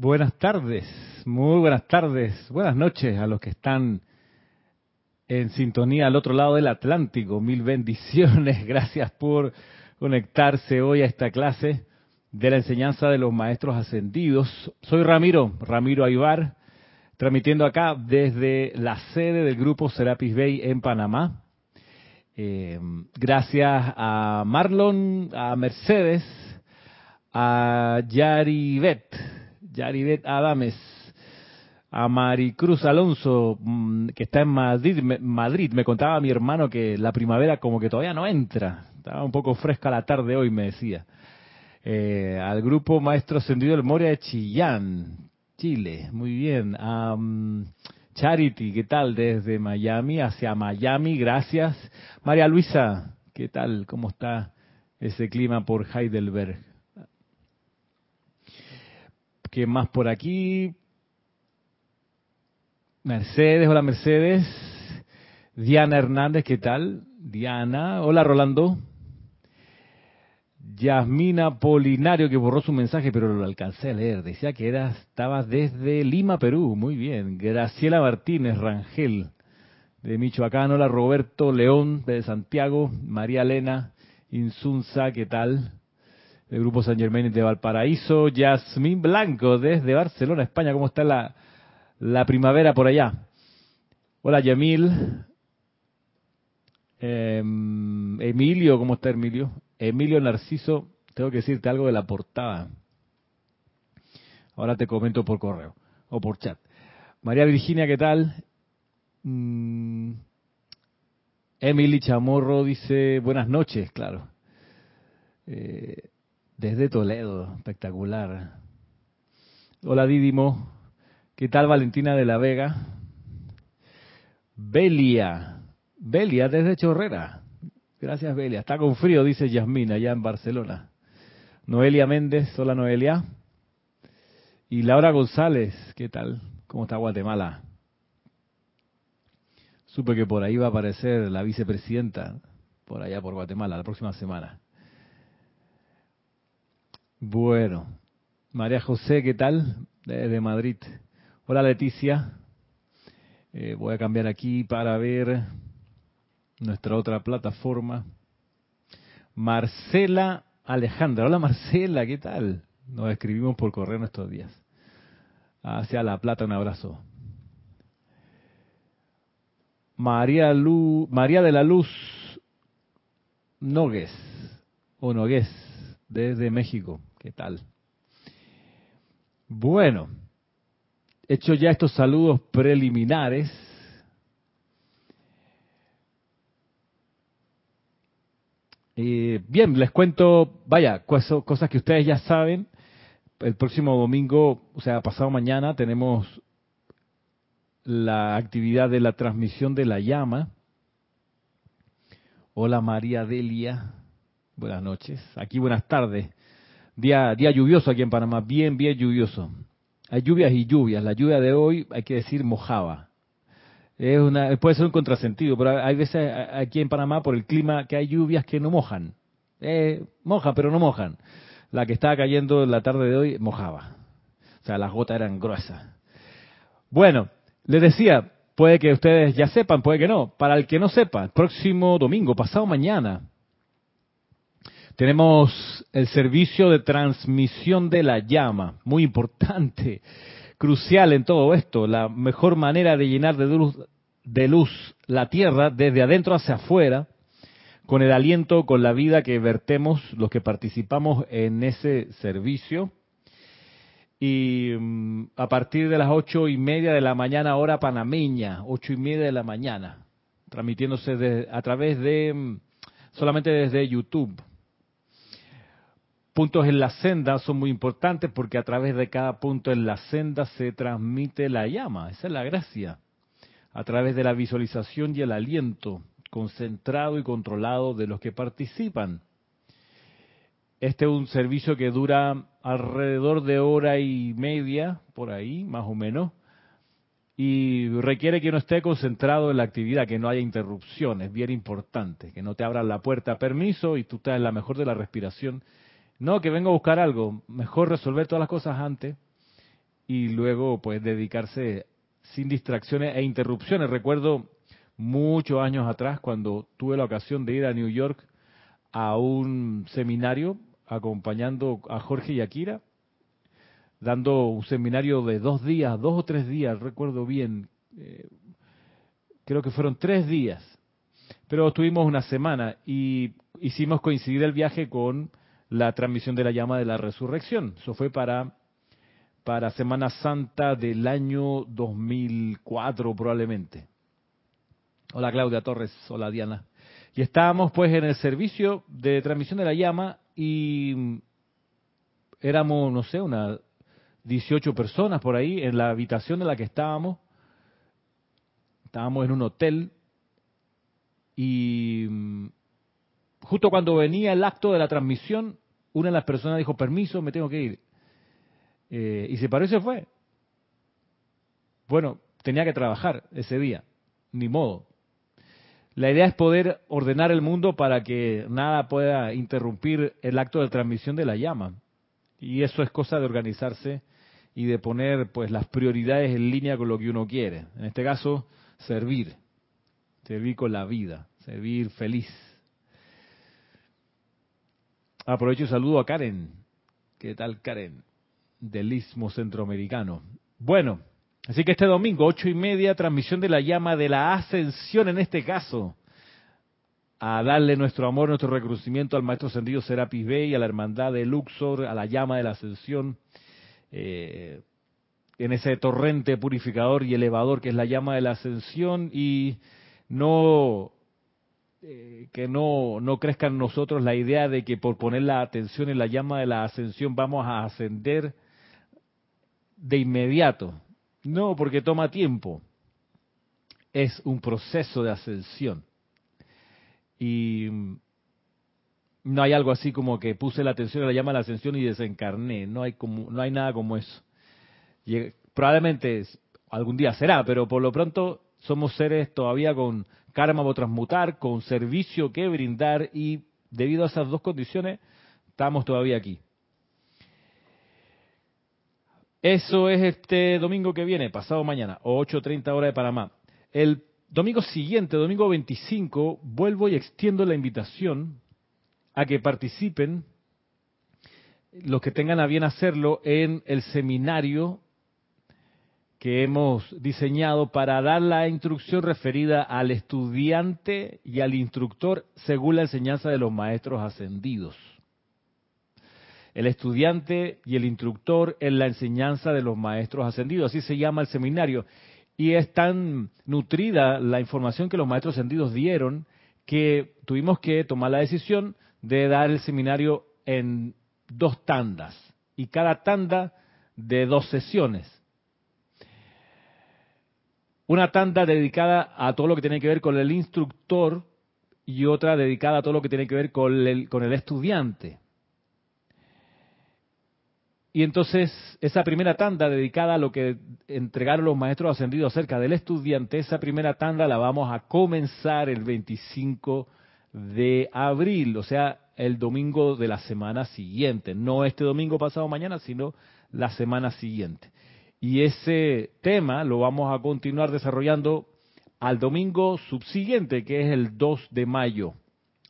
Buenas tardes, muy buenas tardes, buenas noches a los que están en sintonía al otro lado del Atlántico. Mil bendiciones, gracias por conectarse hoy a esta clase de la enseñanza de los maestros ascendidos. Soy Ramiro, Ramiro Aybar, transmitiendo acá desde la sede del grupo Serapis Bay en Panamá. Eh, gracias a Marlon, a Mercedes, a Yaribet, Yaribet Adames, a Maricruz Alonso, mm, que está en Madrid, Madrid. Me contaba mi hermano que la primavera como que todavía no entra. Estaba un poco fresca la tarde hoy, me decía. Eh, al grupo Maestro Ascendido del Moria de Chillán, Chile. Muy bien. A Charity, ¿qué tal? Desde Miami hacia Miami, gracias. María Luisa, ¿qué tal? ¿Cómo está ese clima por Heidelberg? ¿Qué más por aquí? Mercedes, hola Mercedes. Diana Hernández, ¿qué tal? Diana, hola Rolando. Yasmina Polinario, que borró su mensaje, pero lo alcancé a leer. Decía que era, estaba desde Lima, Perú. Muy bien. Graciela Martínez Rangel, de Michoacán. Hola Roberto León, de Santiago. María Elena Insunza, ¿qué tal? Del Grupo San Germán de Valparaíso. Yasmín Blanco, desde Barcelona, España. ¿Cómo está la, la primavera por allá? Hola Yamil. Em, Emilio, ¿cómo está Emilio? Emilio Narciso, tengo que decirte algo de la portada. Ahora te comento por correo o por chat. María Virginia, ¿qué tal? Mm, Emily Chamorro dice, buenas noches, claro. Eh, desde Toledo, espectacular. Hola Dídimo, ¿qué tal Valentina de la Vega? Belia, Belia desde Chorrera. Gracias, Belia. Está con frío, dice Yasmina, allá en Barcelona. Noelia Méndez, hola Noelia. Y Laura González, ¿qué tal? ¿Cómo está Guatemala? Supe que por ahí va a aparecer la vicepresidenta, por allá por Guatemala, la próxima semana. Bueno, María José, ¿qué tal? Desde Madrid. Hola Leticia. Eh, voy a cambiar aquí para ver nuestra otra plataforma. Marcela Alejandra. Hola Marcela, ¿qué tal? Nos escribimos por correo estos días. Hacia La Plata, un abrazo. María, Lu, María de la Luz Nogues, o Nogues, desde México. ¿Qué tal? Bueno, hecho ya estos saludos preliminares, Eh, bien, les cuento, vaya, cosas que ustedes ya saben. El próximo domingo, o sea, pasado mañana, tenemos la actividad de la transmisión de la llama. Hola María Delia, buenas noches. Aquí buenas tardes. Día, lluvioso aquí en Panamá, bien, bien lluvioso. Hay lluvias y lluvias. La lluvia de hoy, hay que decir, mojaba es una, puede ser un contrasentido, pero hay veces aquí en Panamá por el clima que hay lluvias que no mojan. Eh, mojan, pero no mojan. La que estaba cayendo en la tarde de hoy mojaba. O sea, las gotas eran gruesas. Bueno, les decía, puede que ustedes ya sepan, puede que no. Para el que no sepa, el próximo domingo, pasado mañana, tenemos el servicio de transmisión de la llama, muy importante crucial en todo esto, la mejor manera de llenar de luz, de la tierra desde adentro hacia afuera, con el aliento, con la vida que vertemos los que participamos en ese servicio. Y mm, a partir de las ocho y media de la mañana, hora panameña, ocho y media de la mañana, transmitiéndose a través de, mm, solamente desde YouTube puntos en la senda son muy importantes porque a través de cada punto en la senda se transmite la llama. Esa es la gracia. A través de la visualización y el aliento concentrado y controlado de los que participan. Este es un servicio que dura alrededor de hora y media, por ahí, más o menos, y requiere que uno esté concentrado en la actividad, que no haya interrupciones, bien importante, que no te abran la puerta permiso y tú estás en la mejor de la respiración no, que vengo a buscar algo. Mejor resolver todas las cosas antes y luego pues dedicarse sin distracciones e interrupciones. Recuerdo muchos años atrás cuando tuve la ocasión de ir a New York a un seminario acompañando a Jorge y Akira, dando un seminario de dos días, dos o tres días, recuerdo bien, eh, creo que fueron tres días, pero estuvimos una semana y hicimos coincidir el viaje con la transmisión de la llama de la resurrección. Eso fue para, para Semana Santa del año 2004 probablemente. Hola Claudia Torres, hola Diana. Y estábamos pues en el servicio de transmisión de la llama y éramos, no sé, unas 18 personas por ahí en la habitación en la que estábamos. Estábamos en un hotel y justo cuando venía el acto de la transmisión, una de las personas dijo, permiso, me tengo que ir. Eh, y se paró y se fue. Bueno, tenía que trabajar ese día, ni modo. La idea es poder ordenar el mundo para que nada pueda interrumpir el acto de transmisión de la llama. Y eso es cosa de organizarse y de poner pues las prioridades en línea con lo que uno quiere. En este caso, servir. Servir con la vida, servir feliz. Aprovecho y saludo a Karen. ¿Qué tal Karen? Del Istmo Centroamericano. Bueno, así que este domingo, ocho y media, transmisión de la llama de la ascensión en este caso. A darle nuestro amor, nuestro reconocimiento al Maestro Ascendido Serapis Bey, a la Hermandad de Luxor, a la llama de la ascensión, eh, en ese torrente purificador y elevador que es la llama de la ascensión y no eh, que no, no crezca en nosotros la idea de que por poner la atención en la llama de la ascensión vamos a ascender de inmediato. No, porque toma tiempo. Es un proceso de ascensión. Y no hay algo así como que puse la atención en la llama de la ascensión y desencarné. No hay, como, no hay nada como eso. probablemente algún día será, pero por lo pronto somos seres todavía con karma por transmutar, con servicio que brindar y debido a esas dos condiciones estamos todavía aquí. Eso es este domingo que viene, pasado mañana, 8.30 hora de Panamá. El domingo siguiente, domingo 25, vuelvo y extiendo la invitación a que participen los que tengan a bien hacerlo en el seminario que hemos diseñado para dar la instrucción referida al estudiante y al instructor según la enseñanza de los maestros ascendidos. El estudiante y el instructor en la enseñanza de los maestros ascendidos, así se llama el seminario. Y es tan nutrida la información que los maestros ascendidos dieron que tuvimos que tomar la decisión de dar el seminario en dos tandas y cada tanda de dos sesiones una tanda dedicada a todo lo que tiene que ver con el instructor y otra dedicada a todo lo que tiene que ver con el, con el estudiante. Y entonces esa primera tanda dedicada a lo que entregaron los maestros ascendidos acerca del estudiante, esa primera tanda la vamos a comenzar el 25 de abril, o sea, el domingo de la semana siguiente, no este domingo pasado mañana, sino la semana siguiente. Y ese tema lo vamos a continuar desarrollando al domingo subsiguiente, que es el 2 de mayo.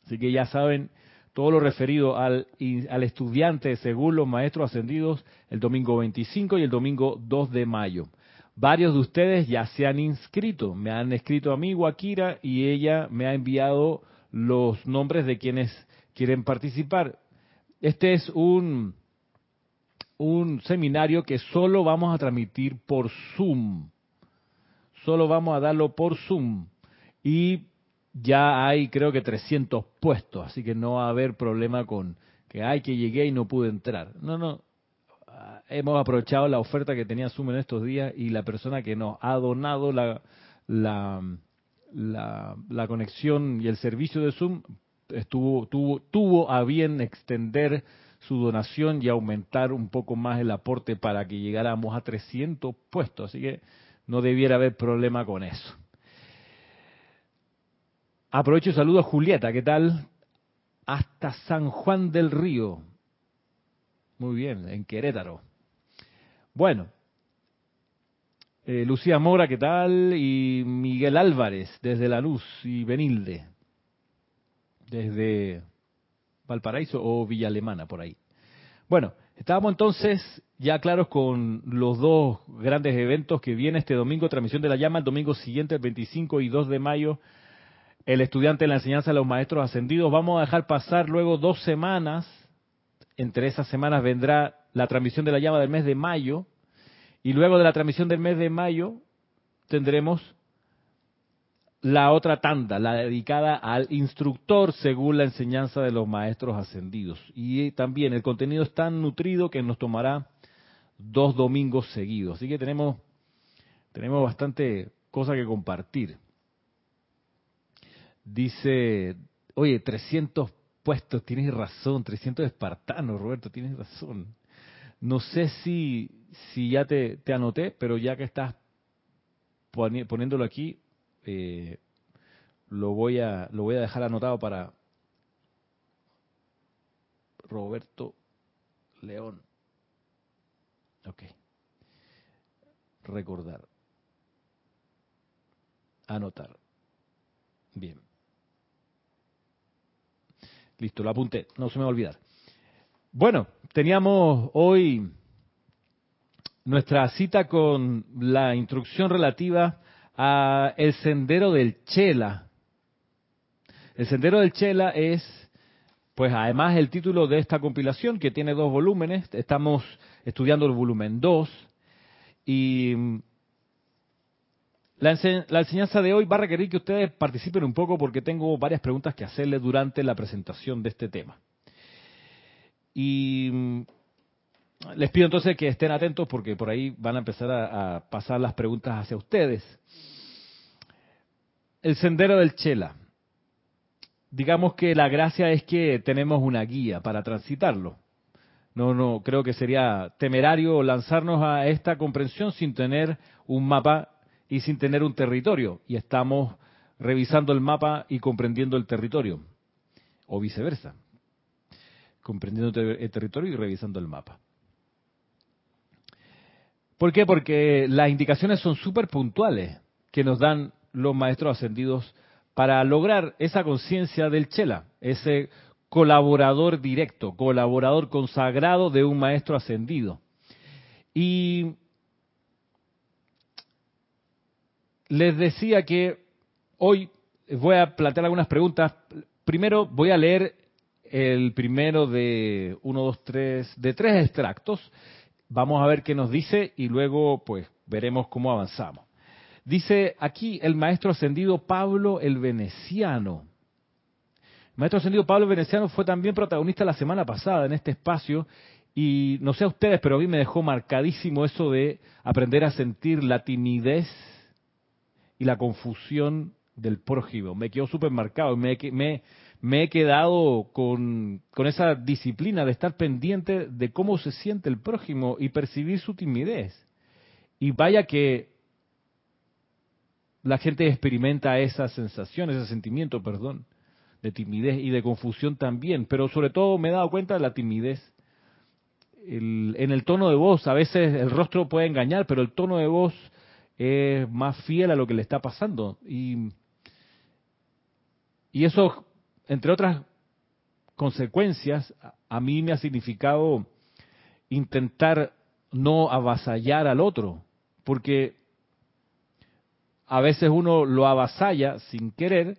Así que ya saben todo lo referido al, al estudiante según los maestros ascendidos el domingo 25 y el domingo 2 de mayo. Varios de ustedes ya se han inscrito, me han escrito a mí, Wakira, y ella me ha enviado los nombres de quienes quieren participar. Este es un un seminario que solo vamos a transmitir por Zoom. Solo vamos a darlo por Zoom. Y ya hay creo que 300 puestos, así que no va a haber problema con que hay que llegué y no pude entrar. No, no. Hemos aprovechado la oferta que tenía Zoom en estos días y la persona que nos ha donado la, la, la, la conexión y el servicio de Zoom estuvo, tuvo, tuvo a bien extender su donación y aumentar un poco más el aporte para que llegáramos a 300 puestos. Así que no debiera haber problema con eso. Aprovecho y saludo a Julieta, ¿qué tal? Hasta San Juan del Río. Muy bien, en Querétaro. Bueno, Eh, Lucía Mora, ¿qué tal? Y Miguel Álvarez, desde La Luz, y Benilde, desde Valparaíso o Villa Alemana, por ahí. Bueno, estábamos entonces ya claros con los dos grandes eventos que viene este domingo, transmisión de la llama, el domingo siguiente, el 25 y 2 de mayo, el estudiante de la enseñanza de los maestros ascendidos. Vamos a dejar pasar luego dos semanas, entre esas semanas vendrá la transmisión de la llama del mes de mayo, y luego de la transmisión del mes de mayo tendremos la otra tanda, la dedicada al instructor según la enseñanza de los maestros ascendidos. Y también el contenido es tan nutrido que nos tomará dos domingos seguidos. Así que tenemos, tenemos bastante cosa que compartir. Dice, oye, 300 puestos, tienes razón, 300 espartanos, Roberto, tienes razón. No sé si, si ya te, anoté, pero ya que estás poniéndolo aquí, eh, lo voy a lo voy a dejar anotado para Roberto León. Ok. Recordar. Anotar. Bien. Listo, lo apunté. No se me va a olvidar. Bueno, teníamos hoy nuestra cita con la instrucción relativa a el sendero del Chela. El sendero del Chela es, pues además el título de esta compilación que tiene dos volúmenes. Estamos estudiando el volumen 2 y la, la, enseñanza de hoy va a requerir que ustedes participen un poco porque tengo varias preguntas que hacerles durante la presentación de este tema. Y les pido entonces que estén atentos porque por ahí van a empezar a, pasar las preguntas hacia ustedes. El sendero del Chela. Digamos que la gracia es que tenemos una guía para transitarlo. No, no, creo que sería temerario lanzarnos a esta comprensión sin tener un mapa y sin tener un territorio. Y estamos revisando el mapa y comprendiendo el territorio. O viceversa. Comprendiendo el territorio y revisando el mapa. ¿Por qué? Porque las indicaciones son súper puntuales que nos dan los maestros ascendidos para lograr esa conciencia del Chela, ese colaborador directo, colaborador consagrado de un maestro ascendido. Y les decía que hoy voy a plantear algunas preguntas. Primero voy a leer el primero de uno, dos, tres, de tres extractos Vamos a ver qué nos dice y luego pues veremos cómo avanzamos. Dice aquí el maestro ascendido Pablo el Veneciano. El maestro ascendido Pablo el Veneciano fue también protagonista la semana pasada en este espacio y no sé a ustedes, pero a mí me dejó marcadísimo eso de aprender a sentir la timidez y la confusión del prójimo. Me quedó súper marcado. Me, me, me he quedado con, esa disciplina de estar pendiente de cómo se siente el prójimo y percibir su timidez. Y vaya que la gente experimenta esa sensación, ese sentimiento, perdón, de timidez y de confusión también, pero sobre todo me he dado cuenta de la timidez. en el tono de voz, a veces el rostro puede engañar, pero el tono de voz es más fiel a lo que le está pasando. Y, y eso entre otras consecuencias, a mí me ha significado intentar no avasallar al otro, porque a veces uno lo avasalla sin querer,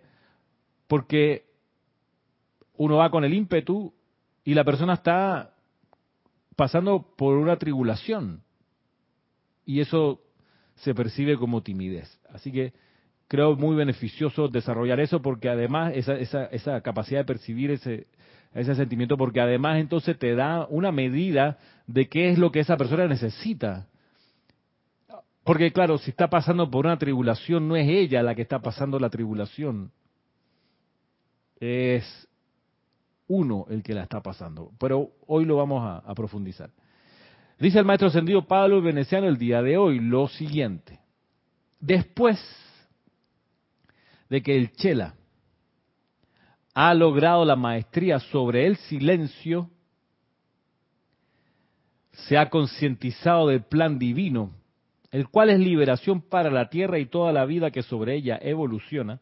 porque uno va con el ímpetu y la persona está pasando por una tribulación y eso se percibe como timidez. Así que creo muy beneficioso desarrollar eso porque además esa, esa, esa capacidad de percibir ese, sentimiento, porque además entonces te da una medida de qué es lo que esa persona necesita. Porque claro, si está pasando por una tribulación, no es ella la que está pasando la tribulación, es uno el que la está pasando. Pero hoy lo vamos a, a profundizar. Dice el maestro ascendido Pablo Veneciano el día de hoy lo siguiente. Después de que el Chela ha logrado la maestría sobre el silencio, se ha concientizado del plan divino, el cual es liberación para la tierra y toda la vida que sobre ella evoluciona,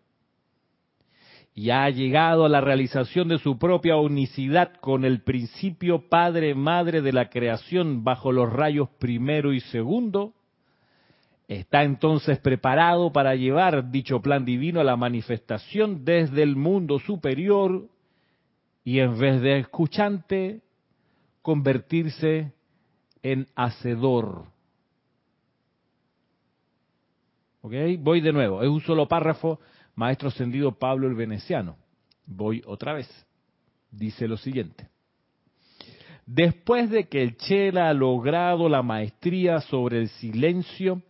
y ha llegado a la realización de su propia unicidad con el principio Padre-Madre de la creación bajo los rayos primero y segundo, está entonces preparado para llevar dicho plan divino a la manifestación desde el mundo superior y en vez de escuchante, convertirse en hacedor. Voy de nuevo, es un solo párrafo maestro ascendido Pablo el Veneciano. Voy otra vez. Dice lo siguiente. Después de que el Chela ha logrado la maestría sobre el silencio,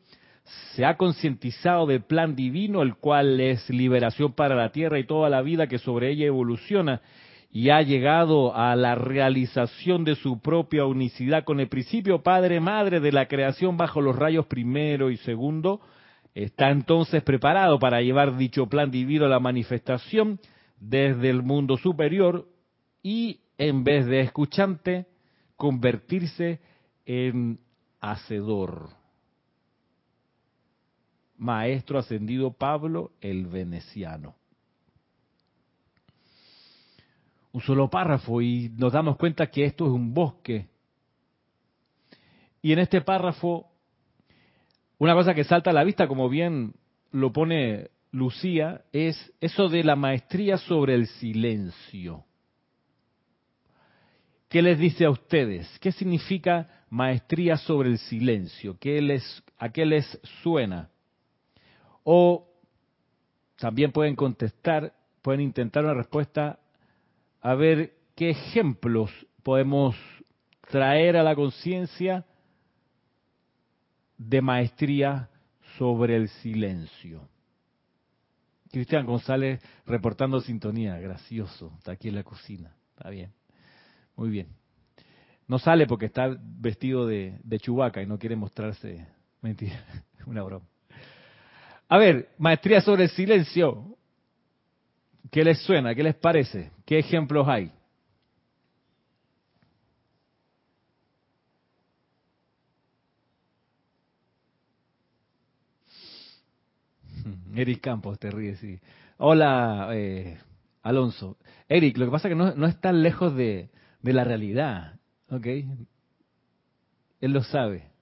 se ha concientizado del plan divino, el cual es liberación para la tierra y toda la vida que sobre ella evoluciona, y ha llegado a la realización de su propia unicidad con el principio Padre-Madre de la creación bajo los rayos primero y segundo, Está entonces preparado para llevar dicho plan divino a la manifestación desde el mundo superior y en vez de escuchante, convertirse en hacedor. Maestro ascendido Pablo el Veneciano. Un solo párrafo y nos damos cuenta que esto es un bosque. Y en este párrafo una cosa que salta a la vista, como bien lo pone Lucía, es eso de la maestría sobre el silencio. ¿Qué les dice a ustedes? ¿Qué significa maestría sobre el silencio? ¿Qué les, ¿A qué les suena? O también pueden contestar, pueden intentar una respuesta a ver qué ejemplos podemos traer a la conciencia de maestría sobre el silencio. Cristian González reportando sintonía, gracioso, está aquí en la cocina, está bien, muy bien. No sale porque está vestido de, de chubaca y no quiere mostrarse, mentira, una broma. A ver, maestría sobre el silencio, ¿qué les suena? ¿Qué les parece? ¿Qué ejemplos hay? Eric Campos te ríe, sí. Hola, eh, Alonso. Eric, lo que pasa es que no, no es tan lejos de, de la realidad, ¿ok? Él lo sabe.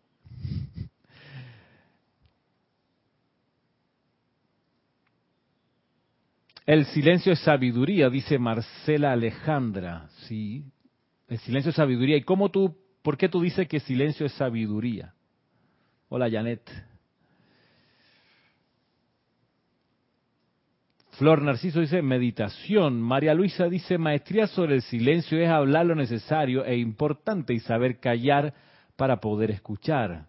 El silencio es sabiduría, dice Marcela Alejandra. Sí, el silencio es sabiduría. ¿Y cómo tú, por qué tú dices que silencio es sabiduría? Hola, Janet. Flor Narciso dice meditación. María Luisa dice maestría sobre el silencio es hablar lo necesario e importante y saber callar para poder escuchar.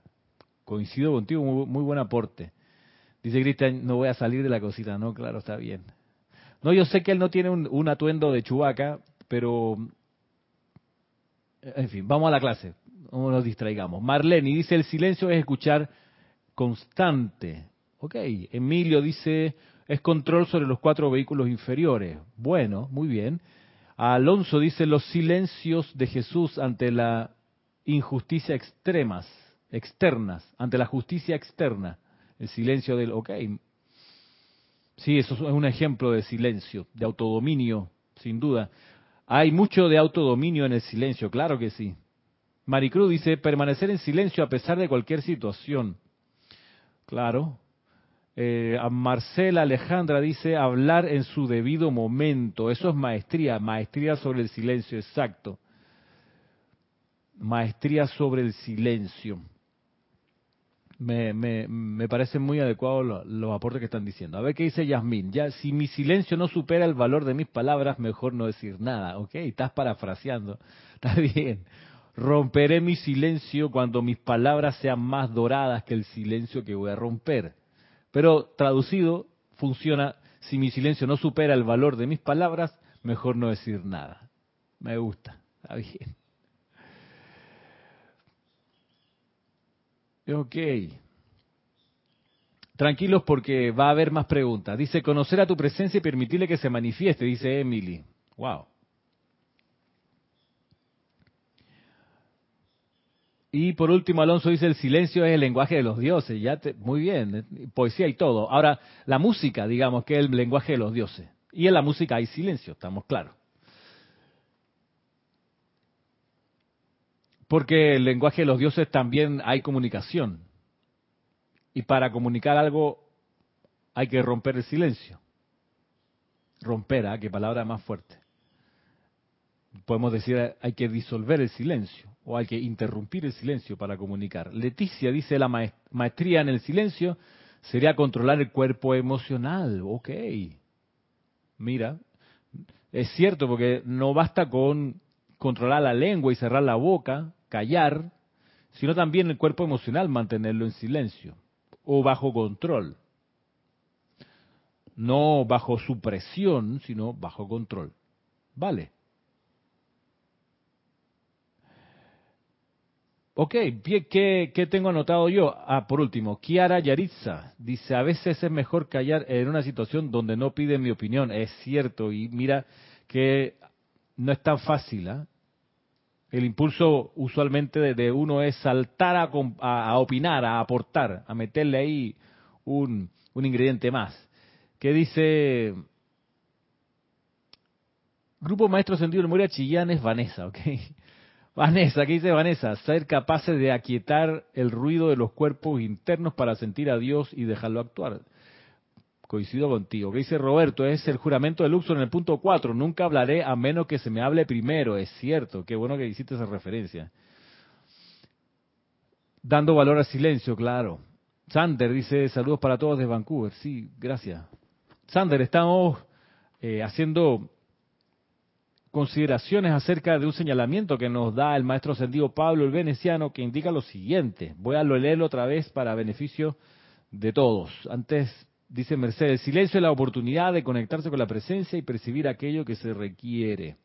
Coincido contigo, muy, buen aporte. Dice Cristian, no voy a salir de la cosita. No, claro, está bien. No, yo sé que él no tiene un, atuendo de chubaca, pero... En fin, vamos a la clase. No nos distraigamos. Marlene dice, el silencio es escuchar constante. Ok, Emilio dice, es control sobre los cuatro vehículos inferiores. Bueno, muy bien. Alonso dice los silencios de Jesús ante la injusticia extremas, externas, ante la justicia externa. El silencio del, ok. Sí, eso es un ejemplo de silencio, de autodominio, sin duda. Hay mucho de autodominio en el silencio, claro que sí. Maricruz dice, permanecer en silencio a pesar de cualquier situación. Claro, eh, a Marcela Alejandra dice hablar en su debido momento. Eso es maestría, maestría sobre el silencio, exacto. Maestría sobre el silencio. Me, me, me parece muy adecuado los, aportes que están diciendo. A ver qué dice Yasmín. Ya, si mi silencio no supera el valor de mis palabras, mejor no decir nada. Ok, estás parafraseando. Está bien. Romperé mi silencio cuando mis palabras sean más doradas que el silencio que voy a romper. Pero traducido, funciona, si mi silencio no supera el valor de mis palabras, mejor no decir nada. Me gusta, está bien. Ok. Tranquilos porque va a haber más preguntas. Dice, conocer a tu presencia y permitirle que se manifieste, dice Emily. Wow. Y por último, Alonso dice, el silencio es el lenguaje de los dioses. Ya muy bien, poesía y todo. Ahora, la música, digamos, que es el lenguaje de los dioses. Y en la música hay silencio, estamos claros. Porque el lenguaje de los dioses también hay comunicación. Y para comunicar algo hay que romper el silencio. Romper, ¿ah? qué palabra más fuerte. Podemos decir, hay que disolver el silencio o hay que interrumpir el silencio para comunicar. Leticia dice, la maestría en el silencio sería controlar el cuerpo emocional. Ok. Mira, es cierto porque no basta con controlar la lengua y cerrar la boca, callar, sino también el cuerpo emocional mantenerlo en silencio o bajo control. No bajo supresión, sino bajo control. Vale. Ok, ¿qué, ¿qué, tengo anotado yo? Ah, por último, Kiara Yaritza dice, a veces es mejor callar en una situación donde no pide mi opinión. Es cierto, y mira que no es tan fácil. ¿ah? El impulso usualmente de, uno es saltar a, opinar, a aportar, a meterle ahí un, ingrediente más. ¿Qué dice? Grupo Maestro Sentido de Memoria Chillán es Vanessa, ¿ok? Vanessa, ¿qué dice Vanessa? Ser capaces de aquietar el ruido de los cuerpos internos para sentir a Dios y dejarlo actuar coincido contigo. ¿Qué dice Roberto? Es el juramento de Luxor en el punto 4. Nunca hablaré a menos que se me hable primero. Es cierto. Qué bueno que hiciste esa referencia. Dando valor al silencio, claro. Sander dice saludos para todos de Vancouver. Sí, gracias. Sander, estamos eh, haciendo consideraciones acerca de un señalamiento que nos da el maestro ascendido Pablo el Veneciano que indica lo siguiente. Voy a leerlo otra vez para beneficio de todos. Antes Dice Mercedes, silencio es la oportunidad de conectarse con la presencia y percibir aquello que se requiere.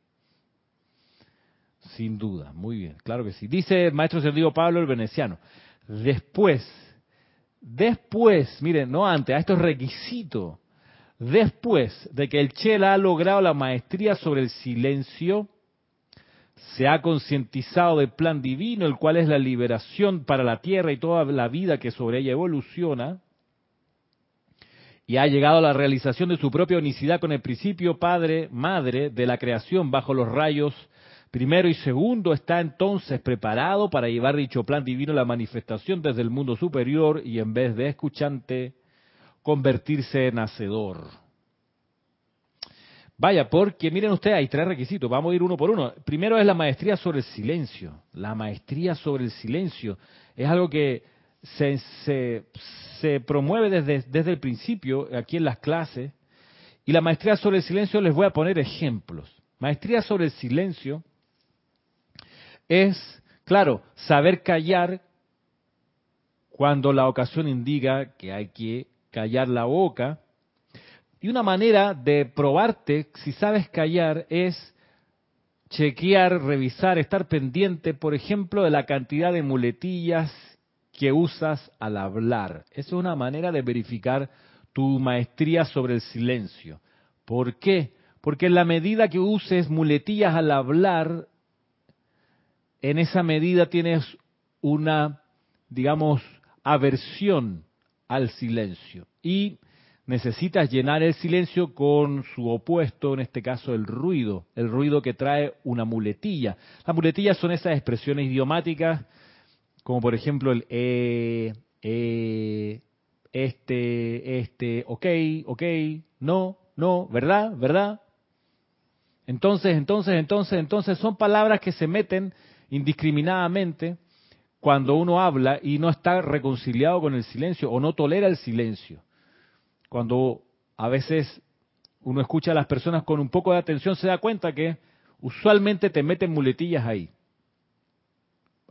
Sin duda, muy bien, claro que sí. Dice el maestro Sergio Pablo el Veneciano, después, después, miren, no antes, a esto es requisito, después de que el Chela ha logrado la maestría sobre el silencio, se ha concientizado del plan divino, el cual es la liberación para la tierra y toda la vida que sobre ella evoluciona, y ha llegado a la realización de su propia unicidad con el principio Padre, Madre de la creación bajo los rayos primero y segundo, está entonces preparado para llevar dicho plan divino a la manifestación desde el mundo superior y en vez de escuchante, convertirse en hacedor. Vaya, porque miren ustedes, hay tres requisitos, vamos a ir uno por uno. Primero es la maestría sobre el silencio. La maestría sobre el silencio es algo que se, se, promueve desde, desde el principio aquí en las clases. Y la maestría sobre el silencio les voy a poner ejemplos. Maestría sobre el silencio es, claro, saber callar cuando la ocasión indica que hay que callar la boca. Y una manera de probarte si sabes callar es chequear, revisar, estar pendiente, por ejemplo, de la cantidad de muletillas que usas al hablar. Esa es una manera de verificar tu maestría sobre el silencio. ¿Por qué? Porque en la medida que uses muletillas al hablar, en esa medida tienes una, digamos, aversión al silencio. Y necesitas llenar el silencio con su opuesto, en este caso el ruido, el ruido que trae una muletilla. Las muletillas son esas expresiones idiomáticas como por ejemplo el eh, eh, este, este, ok, ok, no, no, ¿verdad? ¿Verdad? Entonces, entonces, entonces, entonces son palabras que se meten indiscriminadamente cuando uno habla y no está reconciliado con el silencio o no tolera el silencio. Cuando a veces uno escucha a las personas con un poco de atención, se da cuenta que usualmente te meten muletillas ahí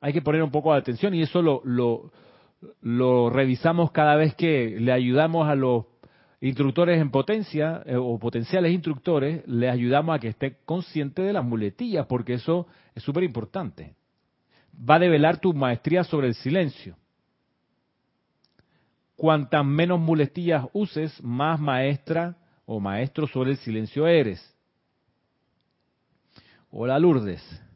hay que poner un poco de atención y eso lo, lo, revisamos cada vez que le ayudamos a los instructores en potencia eh, o potenciales instructores, les ayudamos a que esté consciente de las muletillas, porque eso es súper importante. Va a develar tu maestría sobre el silencio. Cuantas menos muletillas uses, más maestra o maestro sobre el silencio eres. Hola Lourdes.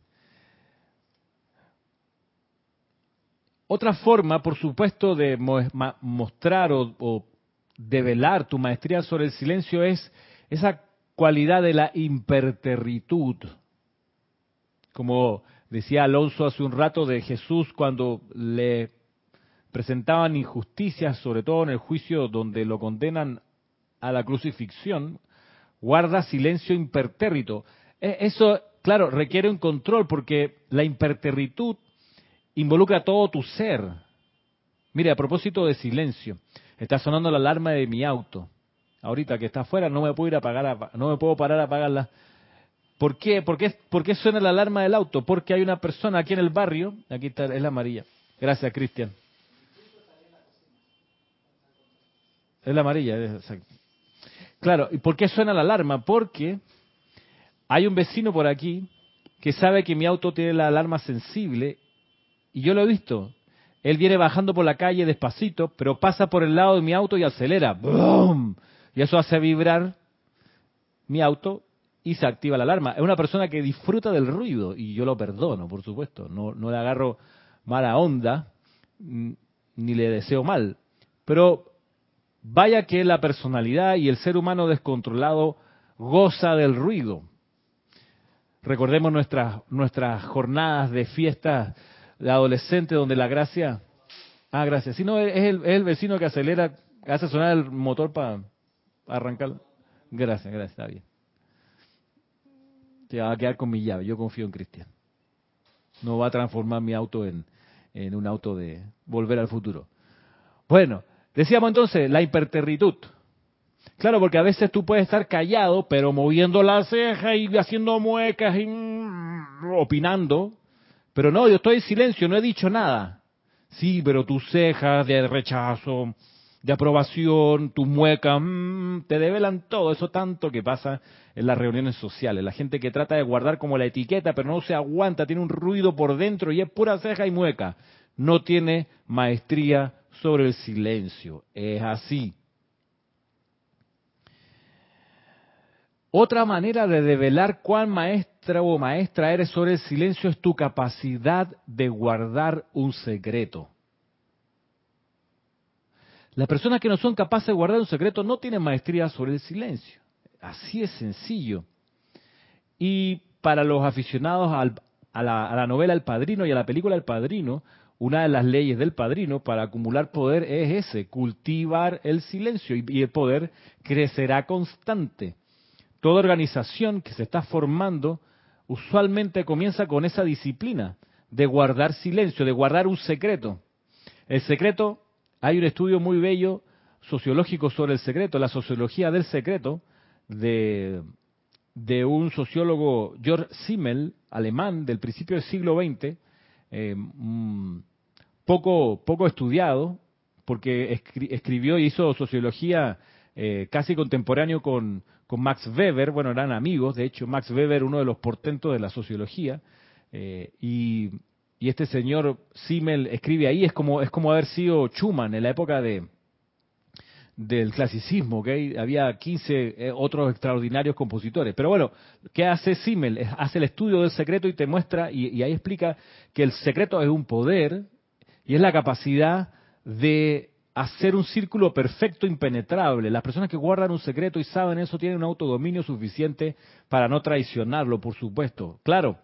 Otra forma, por supuesto, de mostrar o, o develar tu maestría sobre el silencio es esa cualidad de la imperterritud. Como decía Alonso hace un rato de Jesús cuando le presentaban injusticias, sobre todo en el juicio donde lo condenan a la crucifixión, guarda silencio impertérrito. E, eso, claro, requiere un control porque la imperterritud involucra todo tu ser. Mire, a propósito de silencio, está sonando la alarma de mi auto. Ahorita que está afuera no me puedo ir a apagar, no me puedo parar a apagarla. ¿Por qué? ¿Por qué, ¿Por qué suena la alarma del auto? Porque hay una persona aquí en el barrio, aquí está, es la amarilla. Gracias, Cristian. Es la amarilla. Claro, ¿y por qué suena la alarma? Porque hay un vecino por aquí que sabe que mi auto tiene la alarma sensible y yo lo he visto. Él viene bajando por la calle despacito, pero pasa por el lado de mi auto y acelera. ¡Bum! Y eso hace vibrar mi auto y se activa la alarma. Es una persona que disfruta del ruido y yo lo perdono, por supuesto. No, no le agarro mala onda ni le deseo mal. Pero Vaya que la personalidad y el ser humano descontrolado goza del ruido. Recordemos nuestras, nuestras jornadas de fiesta de adolescente donde la gracia... Ah, gracias. Si no, es el, el vecino que acelera, hace sonar el motor para arrancar. Gracias, gracias, está bien. Te va a quedar con mi llave, yo confío en Cristian. No va a transformar mi auto en, en un auto de volver al futuro. Bueno, Decíamos entonces, la hiperterritud. Claro, porque a veces tú puedes estar callado, pero moviendo la ceja y haciendo muecas y mm, opinando. Pero no, yo estoy en silencio, no he dicho nada. Sí, pero tus cejas de rechazo, de aprobación, tus muecas, mm, te develan todo eso tanto que pasa en las reuniones sociales. La gente que trata de guardar como la etiqueta, pero no se aguanta, tiene un ruido por dentro y es pura ceja y mueca. No tiene maestría sobre el silencio. Es así. Otra manera de develar cuán maestra o maestra eres sobre el silencio es tu capacidad de guardar un secreto. Las personas que no son capaces de guardar un secreto no tienen maestría sobre el silencio. Así es sencillo. Y para los aficionados a, la, a la novela El Padrino y a la película El Padrino, una de las leyes del padrino para acumular poder es ese, cultivar el silencio y, el poder crecerá constante. Toda organización que se está formando usualmente comienza con esa disciplina de guardar silencio, de guardar un secreto. El secreto, hay un estudio muy bello sociológico sobre el secreto, la sociología del secreto, de, de un sociólogo George Simmel, alemán, del principio del siglo XX, eh, mm, poco, poco estudiado, porque escribió y hizo sociología eh, casi contemporáneo con, con, Max Weber, bueno, eran amigos, de hecho, Max Weber, uno de los portentos de la sociología, eh, y, y, este señor Simmel escribe ahí, es como, es como haber sido Schumann en la época de, del clasicismo, ¿ok? Había 15 eh, otros extraordinarios compositores. Pero bueno, ¿qué hace Simmel? Hace el estudio del secreto y te muestra, y, ahí explica que el secreto es un poder y es la capacidad de hacer un círculo perfecto, impenetrable. Las personas que guardan un secreto y saben eso tienen un autodominio suficiente para no traicionarlo, por supuesto. Claro,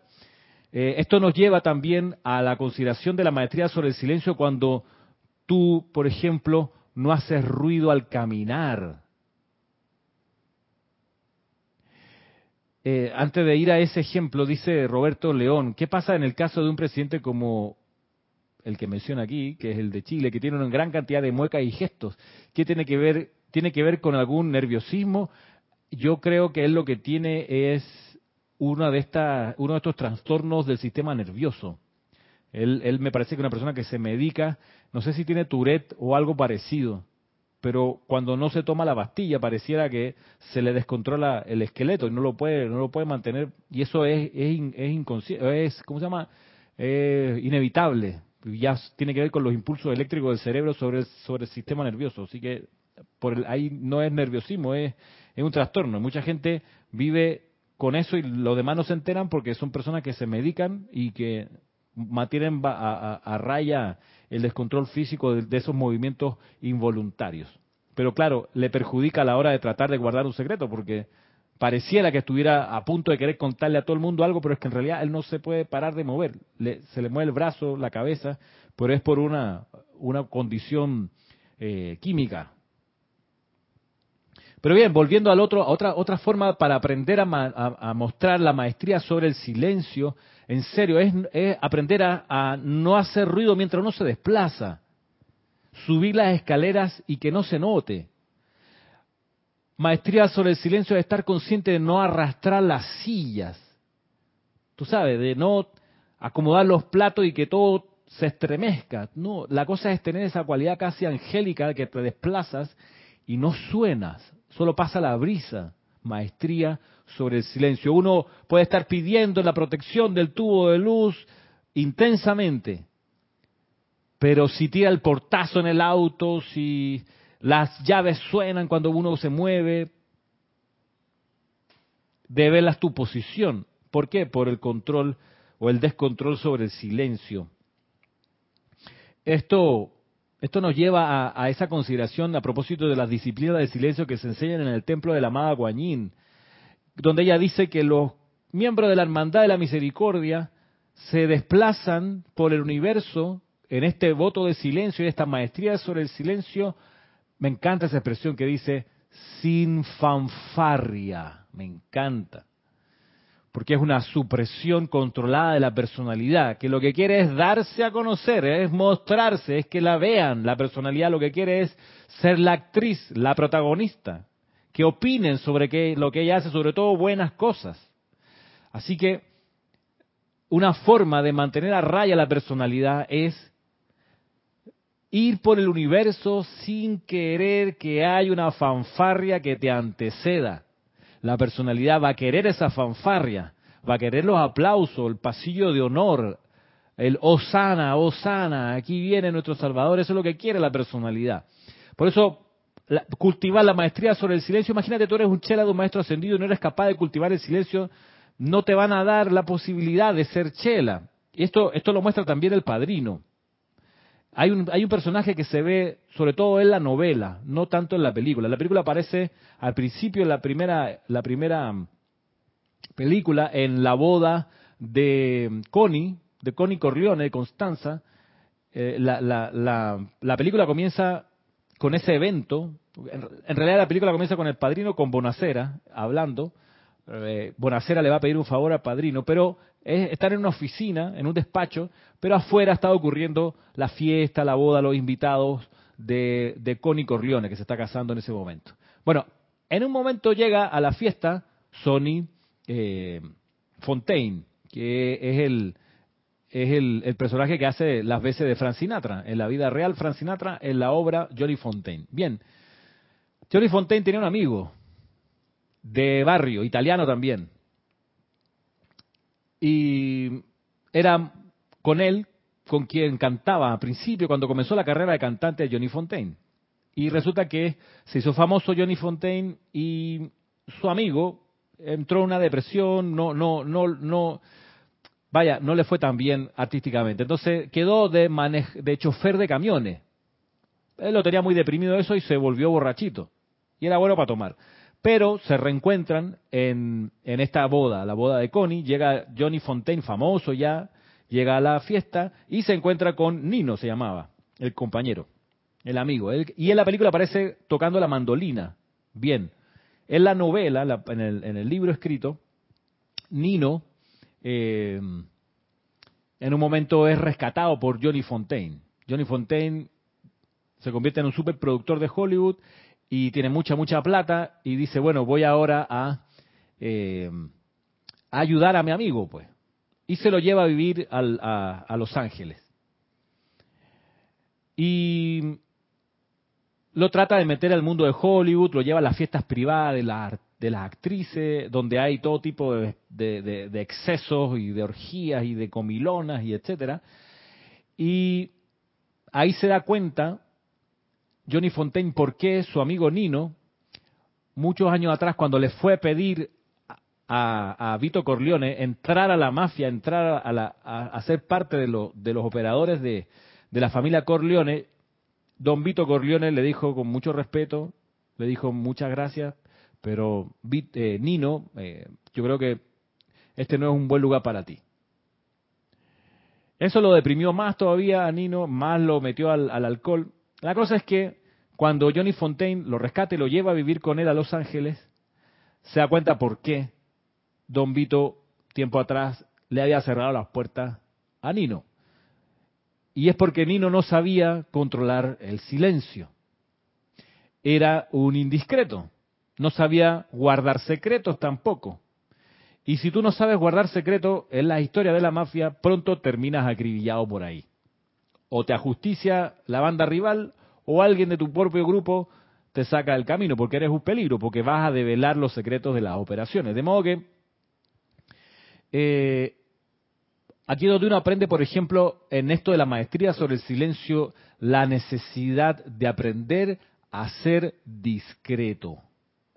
eh, esto nos lleva también a la consideración de la maestría sobre el silencio cuando tú, por ejemplo, no haces ruido al caminar. Eh, antes de ir a ese ejemplo, dice Roberto León, ¿qué pasa en el caso de un presidente como el que menciona aquí, que es el de Chile, que tiene una gran cantidad de muecas y gestos? ¿Qué tiene que ver? ¿Tiene que ver con algún nerviosismo? Yo creo que él lo que tiene es una de estas, uno de estos trastornos del sistema nervioso. Él, él me parece que una persona que se medica no sé si tiene Tourette o algo parecido, pero cuando no se toma la pastilla pareciera que se le descontrola el esqueleto y no lo puede, no lo puede mantener y eso es, es, es es, ¿cómo se llama? inevitable. Ya tiene que ver con los impulsos eléctricos del cerebro sobre el, sobre el sistema nervioso. Así que por ahí no es nerviosismo, es, es un trastorno. Mucha gente vive con eso y los demás no se enteran porque son personas que se medican y que mantienen a, raya el descontrol físico de, esos movimientos involuntarios. Pero claro, le perjudica a la hora de tratar de guardar un secreto, porque pareciera que estuviera a punto de querer contarle a todo el mundo algo, pero es que en realidad él no se puede parar de mover. se le mueve el brazo, la cabeza, pero es por una, una condición eh, química. Pero bien, volviendo al otro, a otra, otra forma para aprender a, mostrar la maestría sobre el silencio, en serio, es, aprender a, no hacer ruido mientras uno se desplaza. Subir las escaleras y que no se note. Maestría sobre el silencio es estar consciente de no arrastrar las sillas. Tú sabes, de no acomodar los platos y que todo se estremezca. No, la cosa es tener esa cualidad casi angélica que te desplazas y no suenas, solo pasa la brisa. Maestría sobre el silencio. Uno puede estar pidiendo la protección del tubo de luz intensamente, pero si tira el portazo en el auto, si las llaves suenan cuando uno se mueve, develas tu posición. ¿Por qué? Por el control o el descontrol sobre el silencio. Esto, esto nos lleva a, esa consideración a propósito de las disciplinas de silencio que se enseñan en el templo de la amada Guanyin, donde ella dice que los miembros de la Hermandad de la Misericordia se desplazan por el universo en este voto de silencio y esta maestría sobre el silencio. Me encanta esa expresión que dice sin fanfarria. Me encanta porque es una supresión controlada de la personalidad, que lo que quiere es darse a conocer, es mostrarse, es que la vean. La personalidad lo que quiere es ser la actriz, la protagonista, que opinen sobre qué, lo que ella hace, sobre todo buenas cosas. Así que una forma de mantener a raya la personalidad es ir por el universo sin querer que haya una fanfarria que te anteceda la personalidad va a querer esa fanfarria, va a querer los aplausos, el pasillo de honor, el Osana, Osana, aquí viene nuestro Salvador, eso es lo que quiere la personalidad. Por eso, cultivar la maestría sobre el silencio, imagínate, tú eres un chela de un maestro ascendido y no eres capaz de cultivar el silencio, no te van a dar la posibilidad de ser chela. Y esto, esto lo muestra también el padrino. Hay un, hay un personaje que se ve, sobre todo en la novela, no tanto en la película. La película aparece al principio, la primera, la primera película, en la boda de Connie, de Connie Corleone, de Constanza. Eh, la, la, la, película comienza con ese evento. En, en, realidad la película comienza con el padrino, con Bonacera, hablando. Eh, Bonacera le va a pedir un favor al padrino, pero es estar en una oficina, en un despacho, pero afuera está ocurriendo la fiesta, la boda, los invitados de, de Connie Corleone, que se está casando en ese momento. Bueno, en un momento llega a la fiesta Sonny eh, Fontaine, que es el, es el, el, personaje que hace las veces de Frank Sinatra, en la vida real Frank Sinatra, en la obra Johnny Fontaine. Bien, Johnny Fontaine tenía un amigo de barrio, italiano también, y era con él con quien cantaba a principio, cuando comenzó la carrera de cantante de Johnny Fontaine. Y resulta que se hizo famoso Johnny Fontaine y su amigo entró en una depresión, no, no, no, no, vaya, no le fue tan bien artísticamente. Entonces quedó de, de chofer de camiones. Él lo tenía muy deprimido eso y se volvió borrachito. Y era bueno para tomar. Pero se reencuentran en, en esta boda, la boda de Connie, llega Johnny Fontaine, famoso ya, llega a la fiesta y se encuentra con Nino, se llamaba, el compañero, el amigo. y en la película aparece tocando la mandolina. Bien, en la novela, en, el, en, el, libro escrito, Nino eh, en un momento es rescatado por Johnny Fontaine. Johnny Fontaine se convierte en un superproductor de Hollywood y tiene mucha, mucha plata y dice, bueno, voy ahora a, eh, ayudar a mi amigo, pues. Y se lo lleva a vivir a, a, Los Ángeles. Y lo trata de meter al mundo de Hollywood, lo lleva a las fiestas privadas de, la, de las actrices, donde hay todo tipo de, de, excesos y de orgías y de comilonas y etcétera. Y ahí se da cuenta Johnny Fontaine por qué su amigo Nino, muchos años atrás, cuando le fue a pedir a, Vito Corleone entrar a la mafia, entrar a, la, a, ser parte de, de los operadores de, de, la familia Corleone, don Vito Corleone le dijo con mucho respeto, le dijo muchas gracias, pero eh, Nino, eh, yo creo que este no es un buen lugar para ti. Eso lo deprimió más todavía a Nino, más lo metió al alcohol. La cosa es que cuando Johnny Fontaine lo rescata y lo lleva a vivir con él a Los Ángeles, se da cuenta por qué Don Vito, tiempo atrás, le había cerrado las puertas a Nino. Y es porque Nino no sabía controlar el silencio. Era un indiscreto. No sabía guardar secretos tampoco. Y si tú no sabes guardar secretos en la historia de la mafia, pronto terminas acribillado por ahí. O te ajusticia la banda rival o alguien de tu propio grupo te saca del camino porque eres un peligro, porque vas a develar los secretos de las operaciones. De modo que eh, aquí donde uno aprende, por ejemplo, en esto de la maestría sobre el silencio, la necesidad de aprender a ser discreto.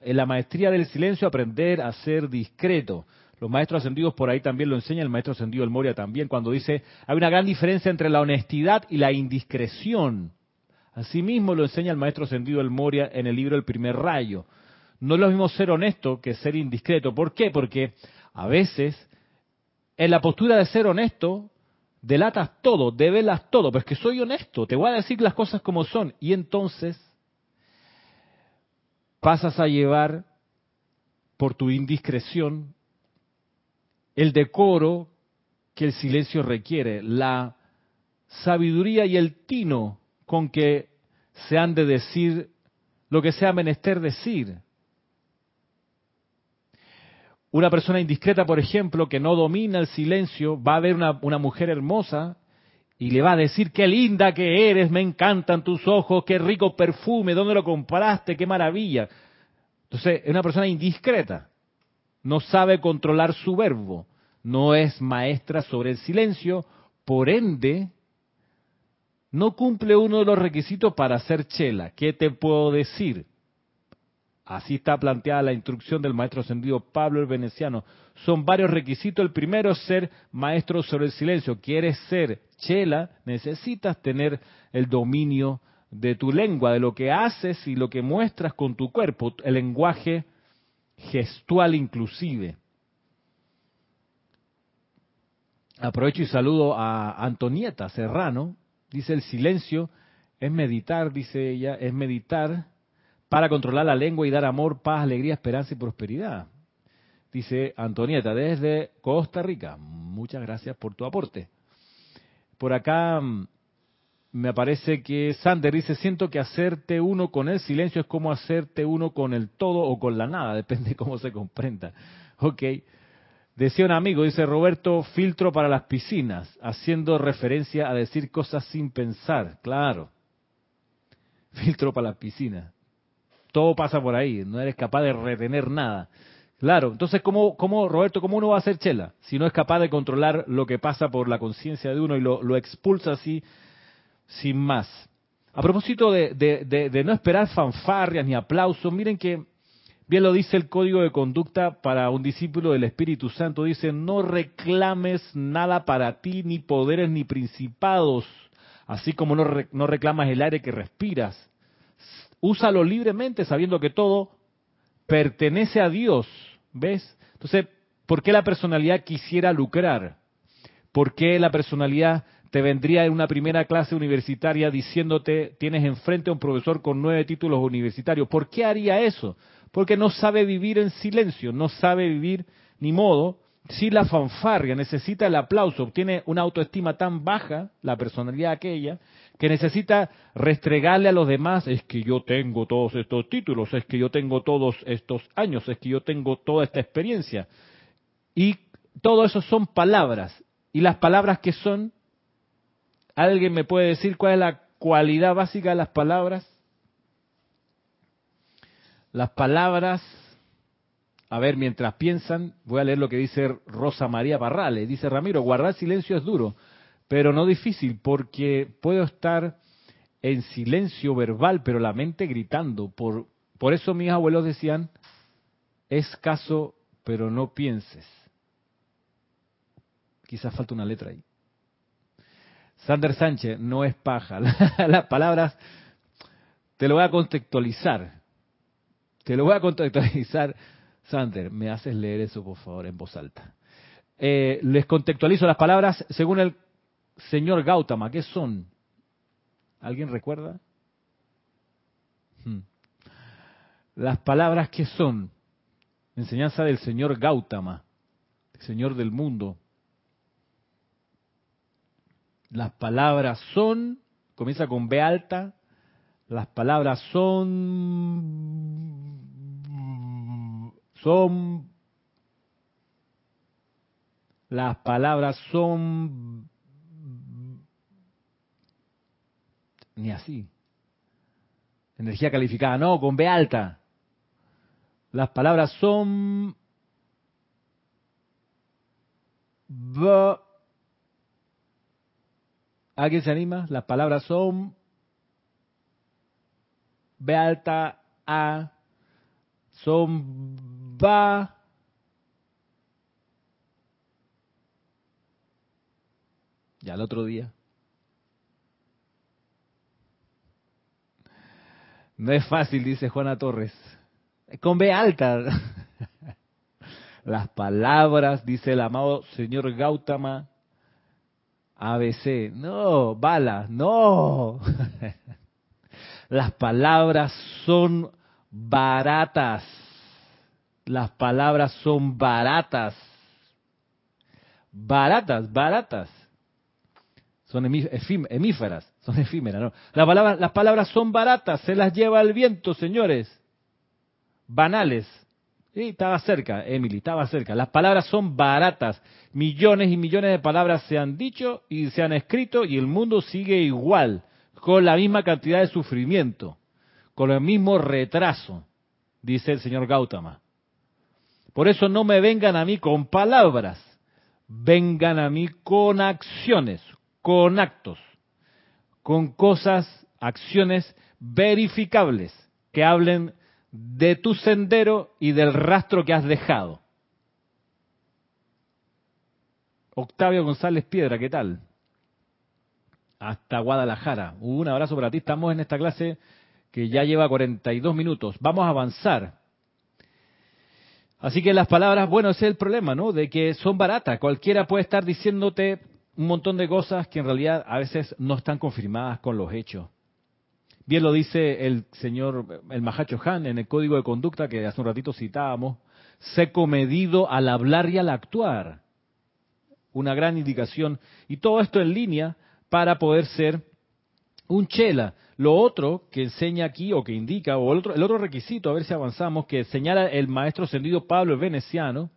En la maestría del silencio, aprender a ser discreto. Los maestros ascendidos por ahí también lo enseñan, el maestro ascendido del Moria también, cuando dice, hay una gran diferencia entre la honestidad y la indiscreción. Asimismo lo enseña el maestro ascendido del Moria en el libro El primer rayo. No es lo mismo ser honesto que ser indiscreto. ¿Por qué? Porque a veces en la postura de ser honesto, delatas todo, develas todo, pero es que soy honesto, te voy a decir las cosas como son. Y entonces pasas a llevar por tu indiscreción el decoro que el silencio requiere, la sabiduría y el tino con que se han de decir lo que sea menester decir. Una persona indiscreta, por ejemplo, que no domina el silencio, va a ver una, una mujer hermosa y le va a decir qué linda que eres, me encantan tus ojos, qué rico perfume, dónde lo compraste, qué maravilla. Entonces, es una persona indiscreta, no sabe controlar su verbo, no es maestra sobre el silencio, por ende, no cumple uno de los requisitos para ser chela. ¿Qué te puedo decir? Así está planteada la instrucción del maestro ascendido Pablo el Veneciano. Son varios requisitos. El primero es ser maestro sobre el silencio. Quieres ser chela, necesitas tener el dominio de tu lengua, de lo que haces y lo que muestras con tu cuerpo, el lenguaje gestual inclusive. Aprovecho y saludo a Antonieta Serrano. Dice el silencio es meditar, dice ella, es meditar para controlar la lengua y dar amor, paz, alegría, esperanza y prosperidad. Dice Antonieta desde Costa Rica. Muchas gracias por tu aporte. Por acá mm, me aparece que Sander dice, siento que hacerte uno con el silencio es como hacerte uno con el todo o con la nada, depende cómo se comprenda. Ok. Decía un amigo, dice Roberto, filtro para las piscinas, haciendo referencia a decir cosas sin pensar. Claro. Filtro para las piscinas todo pasa por ahí, no eres capaz de retener nada. Claro, entonces, ¿cómo, cómo, Roberto, cómo uno va a hacer chela si no es capaz de controlar lo que pasa por la conciencia de uno y lo, expulsa así sin más? A propósito de, de, no esperar fanfarrias ni aplausos, miren que bien lo dice el código de conducta para un discípulo del Espíritu Santo, dice, no reclames nada para ti, ni poderes ni principados, así como no, no reclamas el aire que respiras úsalo libremente sabiendo que todo pertenece a Dios. ¿Ves? Entonces, ¿por qué la personalidad quisiera lucrar? ¿Por qué la personalidad te vendría en una primera clase universitaria diciéndote tienes enfrente a un profesor con nueve títulos universitarios? ¿Por qué haría eso? Porque no sabe vivir en silencio, no sabe vivir ni modo. Si la fanfarria necesita el aplauso, tiene una autoestima tan baja, la personalidad aquella, que necesita restregarle a los demás, es que yo tengo todos estos títulos, es que yo tengo todos estos años, es que yo tengo toda esta experiencia. Y todo eso son palabras. ¿Y las palabras que son? ¿Alguien me puede decir cuál es la cualidad básica de las palabras? Las palabras, a ver, mientras piensan, voy a leer lo que dice Rosa María Barrales. Dice Ramiro, guardar silencio es duro, pero no difícil, porque puedo estar en silencio verbal, pero la mente gritando. Por, por eso mis abuelos decían, es caso pero no pienses. Quizás falta una letra ahí. Sander Sánchez, no es paja. Las palabras, te lo voy a contextualizar. Te lo voy a contextualizar. Sander, me haces leer eso, por favor, en voz alta. Eh, les contextualizo las palabras según el señor Gautama. ¿Qué son? ¿Alguien recuerda? Hmm. Las palabras que son enseñanza del señor Gautama, el señor del mundo. Las palabras son, comienza con B alta, las palabras son, son, las palabras son, ni así. Energía calificada, no, con B alta. Las palabras son... ¿Alguien se anima? Las palabras son... B alta A. Son... Va. Ya el otro día. No es fácil, dice Juana Torres con B alta. Las palabras, dice el amado señor Gautama, ABC. No, balas, no. Las palabras son baratas. Las palabras son baratas. Baratas, baratas. Son hemíferas, son efímeras. ¿no? Las, las palabras son baratas, se las lleva el viento, señores banales. Sí, estaba cerca, Emily, estaba cerca. Las palabras son baratas. Millones y millones de palabras se han dicho y se han escrito y el mundo sigue igual, con la misma cantidad de sufrimiento, con el mismo retraso, dice el señor Gautama. Por eso no me vengan a mí con palabras, vengan a mí con acciones, con actos, con cosas, acciones verificables que hablen de tu sendero y del rastro que has dejado. Octavio González Piedra, ¿qué tal? Hasta Guadalajara. Un abrazo para ti. Estamos en esta clase que ya lleva 42 minutos. Vamos a avanzar. Así que las palabras, bueno, ese es el problema, ¿no? De que son baratas. Cualquiera puede estar diciéndote un montón de cosas que en realidad a veces no están confirmadas con los hechos. Bien lo dice el señor, el Mahacho Han en el código de conducta que hace un ratito citábamos, sé comedido al hablar y al actuar. Una gran indicación. Y todo esto en línea para poder ser un chela. Lo otro que enseña aquí o que indica, o el otro, el otro requisito, a ver si avanzamos, que señala el maestro ascendido Pablo el Veneciano,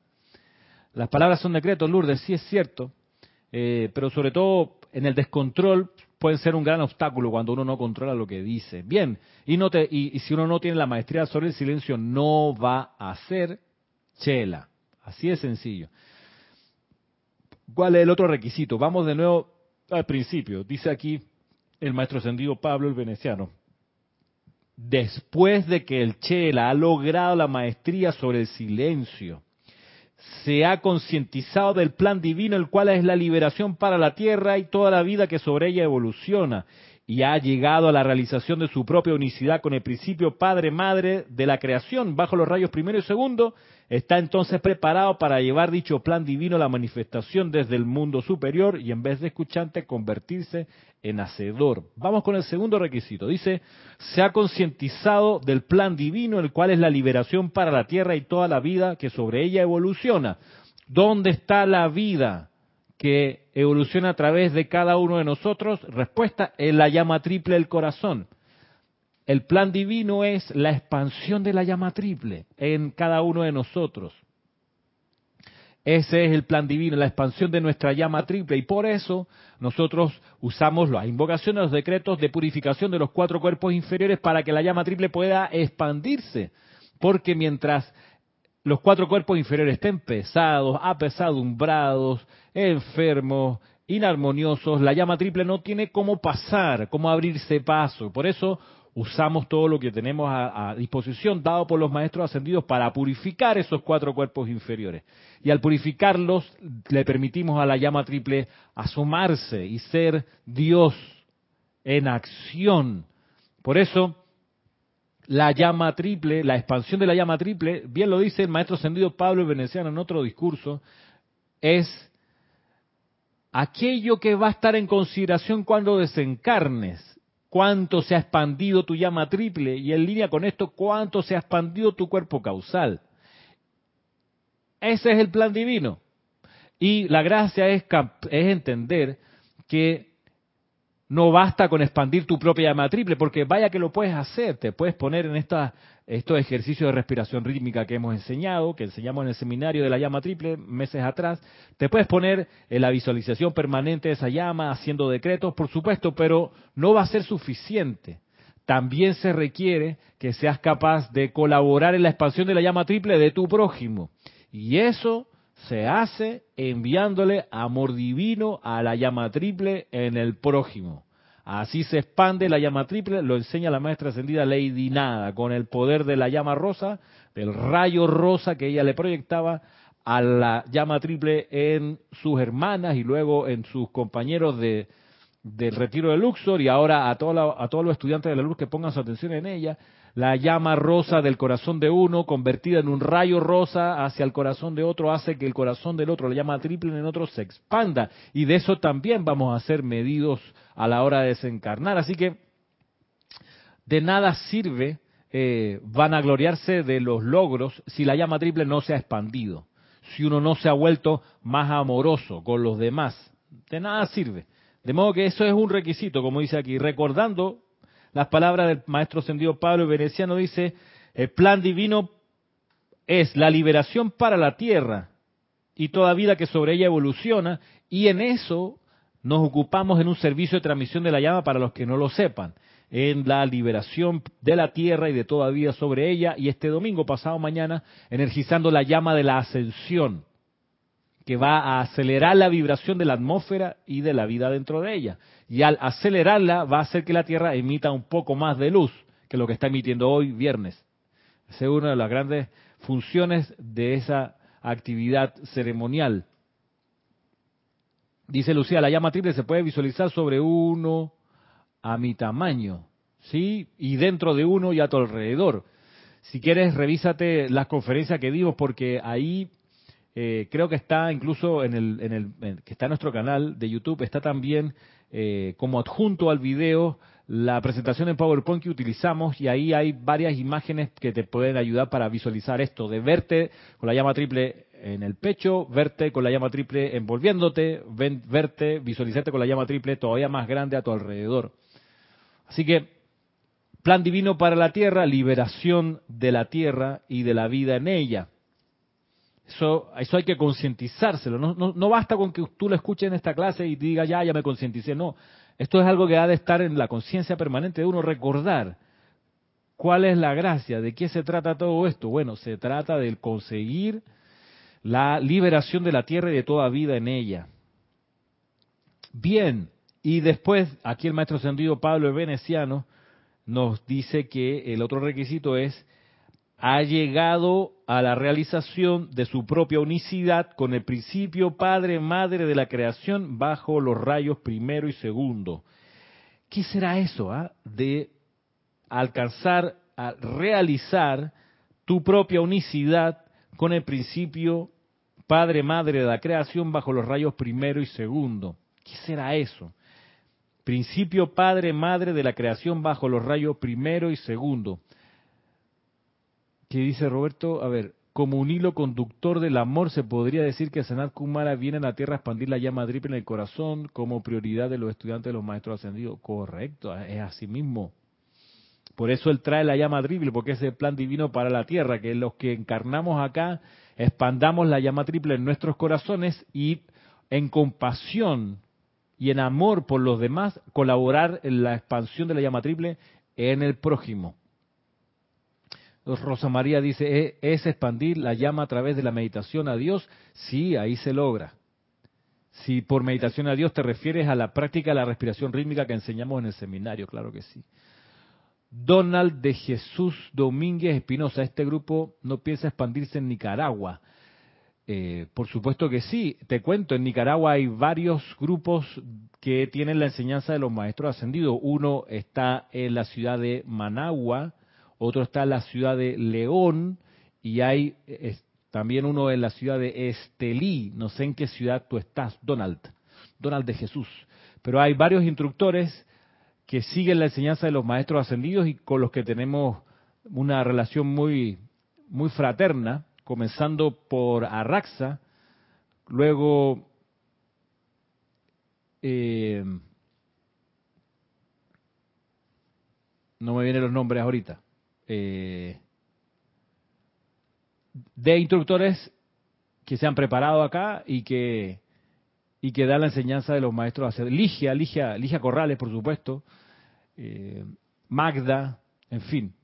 las palabras son decretos, Lourdes, sí es cierto, eh, pero sobre todo en el descontrol pueden ser un gran obstáculo cuando uno no controla lo que dice. Bien, y, no te, y, si uno no tiene la maestría sobre el silencio, no va a ser chela. Así de sencillo. ¿Cuál es el otro requisito? Vamos de nuevo al principio. Dice aquí el maestro ascendido Pablo el Veneciano. Después de que el Chela ha logrado la maestría sobre el silencio, se ha concientizado del plan divino, el cual es la liberación para la tierra y toda la vida que sobre ella evoluciona, y ha llegado a la realización de su propia unicidad con el principio Padre-Madre de la creación bajo los rayos primero y segundo, está entonces preparado para llevar dicho plan divino a la manifestación desde el mundo superior y en vez de escuchante convertirse en hacedor. Vamos con el segundo requisito. Dice, se ha concientizado del plan divino, el cual es la liberación para la tierra y toda la vida que sobre ella evoluciona. ¿Dónde está la vida? que evoluciona a través de cada uno de nosotros? Respuesta, en la llama triple del corazón. El plan divino es la expansión de la llama triple en cada uno de nosotros. Ese es el plan divino, la expansión de nuestra llama triple. Y por eso nosotros usamos las invocaciones, los decretos de purificación de los cuatro cuerpos inferiores para que la llama triple pueda expandirse. Porque mientras los cuatro cuerpos inferiores estén pesados, apesadumbrados, enfermos, inarmoniosos, la llama triple no tiene cómo pasar, cómo abrirse paso. Por eso usamos todo lo que tenemos a, disposición, dado por los maestros ascendidos, para purificar esos cuatro cuerpos inferiores. Y al purificarlos, le permitimos a la llama triple asomarse y ser Dios en acción. Por eso, la llama triple, la expansión de la llama triple, bien lo dice el maestro ascendido Pablo Veneciano en otro discurso, es aquello que va a estar en consideración cuando desencarnes cuánto se ha expandido tu llama triple y en línea con esto, cuánto se ha expandido tu cuerpo causal. Ese es el plan divino. Y la gracia es, es entender que no basta con expandir tu propia llama triple, porque vaya que lo puedes hacer, te puedes poner en esta, estos ejercicios de respiración rítmica que hemos enseñado, que enseñamos en el seminario de la llama triple meses atrás, te puedes poner en la visualización permanente de esa llama, haciendo decretos, por supuesto, pero no va a ser suficiente. También se requiere que seas capaz de colaborar en la expansión de la llama triple de tu prójimo. Y eso se hace enviándole amor divino a la llama triple en el prójimo. Así se expande la llama triple, lo enseña la maestra ascendida Lady Nada, con el poder de la llama rosa, del rayo rosa que ella le proyectaba a la llama triple en sus hermanas y luego en sus compañeros de, del retiro de Luxor y ahora a, a todos los estudiantes de la luz que pongan su atención en ella la llama rosa del corazón de uno, convertida en un rayo rosa hacia el corazón de otro, hace que el corazón del otro, la llama triple en otro, se expanda. Y de eso también vamos a ser medidos a la hora de desencarnar. Así que de nada sirve eh, vanagloriarse de los logros si la llama triple no se ha expandido, si uno no se ha vuelto más amoroso con los demás. De nada sirve. De modo que eso es un requisito, como dice aquí, recordando las palabras del maestro ascendido Pablo Veneciano, dice, el plan divino es la liberación para la tierra y toda vida que sobre ella evoluciona, y en eso nos ocupamos en un servicio de transmisión de la llama para los que no lo sepan, en la liberación de la tierra y de toda vida sobre ella, y este domingo pasado mañana, energizando la llama de la ascensión, que va a acelerar la vibración de la atmósfera y de la vida dentro de ella y al acelerarla va a hacer que la Tierra emita un poco más de luz que lo que está emitiendo hoy viernes. Esa es una de las grandes funciones de esa actividad ceremonial. Dice Lucía, la llama triple se puede visualizar sobre uno a mi tamaño, ¿sí? Y dentro de uno y a tu alrededor. Si quieres, revísate las conferencias que dimos porque ahí eh, creo que está incluso en el, en el que está en nuestro canal de YouTube, está también eh, como adjunto al video la presentación en PowerPoint que utilizamos y ahí hay varias imágenes que te pueden ayudar para visualizar esto, de verte con la llama triple en el pecho, verte con la llama triple envolviéndote, verte, visualizarte con la llama triple todavía más grande a tu alrededor. Así que, plan divino para la tierra, liberación de la tierra y de la vida en ella. Eso, eso hay que concientizárselo. No, no, basta con que tú lo escuches en esta clase y digas, ya, ya me concienticé. No, esto es algo que ha de estar en la conciencia permanente de uno, recordar cuál es la gracia, de qué se trata todo esto. Bueno, se trata de conseguir la liberación de la tierra y de toda vida en ella. Bien, y después, aquí el maestro sentido Pablo el Veneciano nos dice que el otro requisito es ha llegado a la realización de su propia unicidad con el principio Padre, Madre de la creación bajo los rayos primero y segundo. ¿Qué será eso? Ah? De alcanzar a realizar tu propia unicidad con el principio Padre, Madre de la creación bajo los rayos primero y segundo. ¿Qué será eso? Principio Padre, Madre de la creación bajo los rayos primero y segundo que dice Roberto, a ver, como un hilo conductor del amor, se podría decir que Sanat Kumara viene a la Tierra a expandir la llama triple en el corazón como prioridad de los estudiantes de los maestros ascendidos. Correcto, es así mismo. Por eso él trae la llama triple, porque es el plan divino para la Tierra, que los que encarnamos acá expandamos la llama triple en nuestros corazones y en compasión y en amor por los demás colaborar en la expansión de la llama triple en el prójimo. Rosa María dice, ¿E-, ¿es expandir la llama a través de la meditación a Dios? Sí, ahí se logra. Si por meditación a Dios te refieres a la práctica de la respiración rítmica que enseñamos en el seminario, claro que sí. Donald de Jesús Domínguez Espinosa. Este grupo no piensa expandirse en Nicaragua. Eh, por supuesto que sí. Te cuento, en Nicaragua hay varios grupos que tienen la enseñanza de los maestros ascendidos. Uno está en la ciudad de Managua, otro está en la ciudad de León y hay también uno en la ciudad de Estelí. No sé en qué ciudad tú estás, Donald. Donald de Jesús. Pero hay varios instructores que siguen la enseñanza de los maestros ascendidos y con los que tenemos una relación muy, muy fraterna comenzando por Arraxa, luego eh, no me vienen los nombres ahorita, eh, de instructores que se han preparado acá y que y que dan la enseñanza de los maestros hacer Ligia, Ligia, Ligia Corrales, por supuesto, eh, Magda, en fin.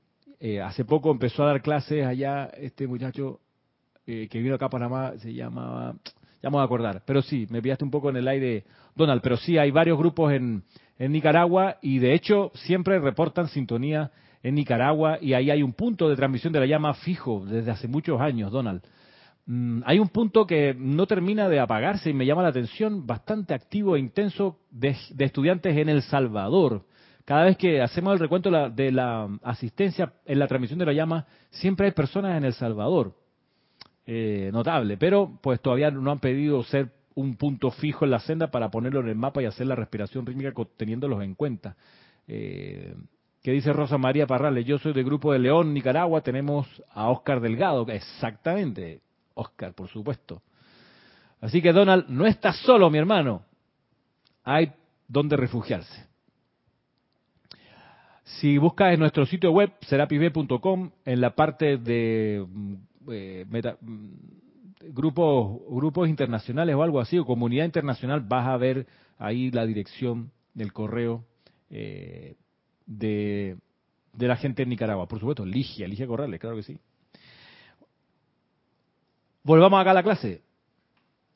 hace poco empezó a dar clases allá este muchacho eh, que vino acá a Panamá, se llamaba, ya me voy a acordar, pero sí, me pillaste un poco en el aire, Donald, pero sí, hay varios grupos en, en Nicaragua y de hecho siempre reportan sintonía en Nicaragua y ahí hay un punto de transmisión de la llama fijo desde hace muchos años, Donald. Mm, hay un punto que no termina de apagarse y me llama la atención, bastante activo e intenso de, estudiantes en El Salvador. Cada vez que hacemos el recuento de la asistencia en la transmisión de la llama, siempre hay personas en El Salvador. Eh, notable, pero pues todavía no han pedido ser un punto fijo en la senda para ponerlo en el mapa y hacer la respiración rítmica teniéndolos en cuenta. Eh, ¿Qué dice Rosa María Parrales? Yo soy del grupo de León, Nicaragua, tenemos a Oscar Delgado, exactamente, Oscar, por supuesto. Así que Donald, no estás solo, mi hermano. Hay donde refugiarse. Si buscas en nuestro sitio web, serapisb.com, en la parte de eh, mm, grupos, grupos internacionales o algo así, o comunidad internacional, vas a ver ahí la dirección del correo eh, de, la gente en Nicaragua. Por supuesto, Ligia, Ligia Corrales, claro que sí. Volvamos acá a la clase.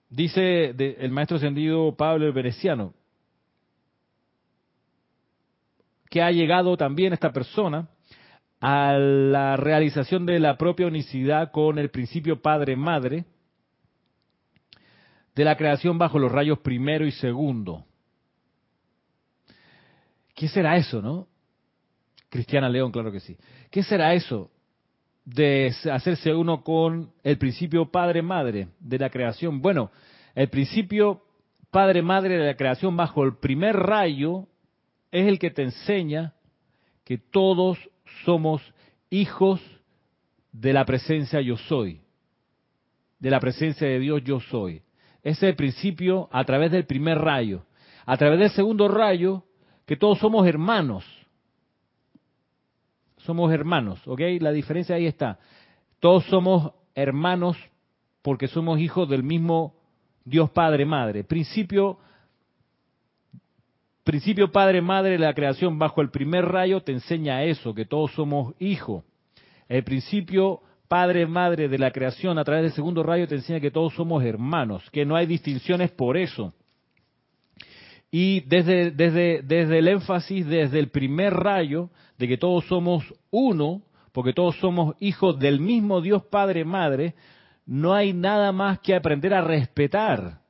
Dice el maestro ascendido Pablo el Veneciano que ha llegado también esta persona a la realización de la propia unicidad con el principio padre-madre de la creación bajo los rayos primero y segundo. ¿Qué será eso, no? Cristiana León, claro que sí. ¿Qué será eso de hacerse uno con el principio padre-madre de la creación? Bueno, el principio padre-madre de la creación bajo el primer rayo es el que te enseña que todos somos hijos de la presencia yo soy, de la presencia de Dios yo soy. Ese es el principio a través del primer rayo. A través del segundo rayo, que todos somos hermanos. Somos hermanos, ¿ok? La diferencia ahí está. Todos somos hermanos porque somos hijos del mismo Dios Padre Madre. Principio principio Padre Madre de la creación bajo el primer rayo te enseña eso, que todos somos hijos. El principio Padre Madre de la creación a través del segundo rayo te enseña que todos somos hermanos, que no hay distinciones por eso. Y desde, desde, desde el énfasis, desde el primer rayo, de que todos somos uno, porque todos somos hijos del mismo Dios Padre Madre, no hay nada más que aprender a respetar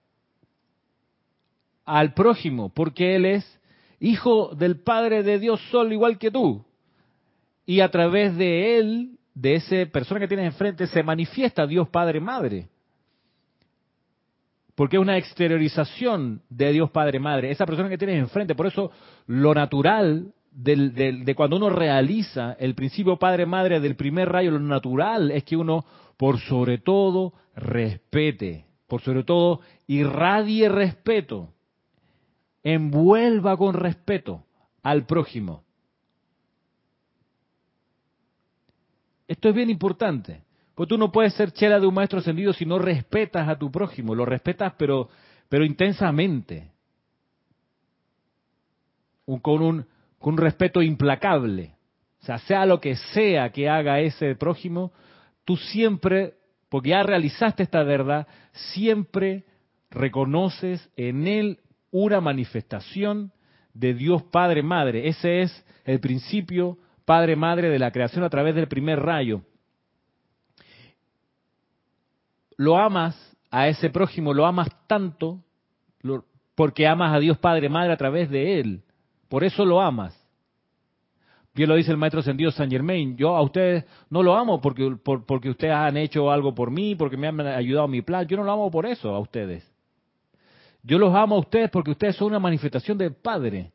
al prójimo, porque Él es hijo del Padre de Dios solo igual que tú. Y a través de Él, de esa persona que tienes enfrente, se manifiesta Dios Padre Madre. Porque es una exteriorización de Dios Padre Madre. Esa persona que tienes enfrente. Por eso lo natural de cuando uno realiza el principio Padre Madre del primer rayo, lo natural es que uno, por sobre todo, respete. Por sobre todo, irradie respeto envuelva con respeto al prójimo. Esto es bien importante, porque tú no puedes ser chela de un maestro ascendido si no respetas a tu prójimo, lo respetas pero, pero intensamente, con un, con un respeto implacable. O sea, sea lo que sea que haga ese prójimo, tú siempre, porque ya realizaste esta verdad, siempre reconoces en él una manifestación de Dios Padre Madre. Ese es el principio Padre, Madre de la creación a través del primer rayo. Lo amas a ese prójimo, lo amas tanto porque amas a Dios Padre, Madre a través de Él. Por eso lo amas. Bien lo dice el maestro ascendido San Germain, yo a ustedes no lo amo porque, porque ustedes han hecho algo por mí, porque me han ayudado a mi plan, yo no lo amo por eso a ustedes. Yo los amo a ustedes porque ustedes son una manifestación del Padre.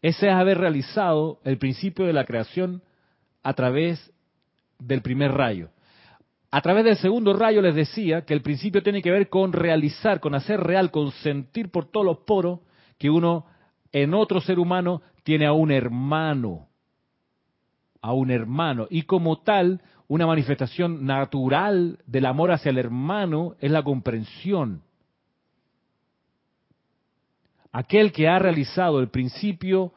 Ese es haber realizado el principio de la creación a través del primer rayo. A través del segundo rayo les decía que el principio tiene que ver con realizar, con hacer real, con sentir por todos los poros que uno en otro ser humano tiene a un hermano, a un hermano. Y como tal, una manifestación natural del amor hacia el hermano es la comprensión. Aquel que ha realizado el principio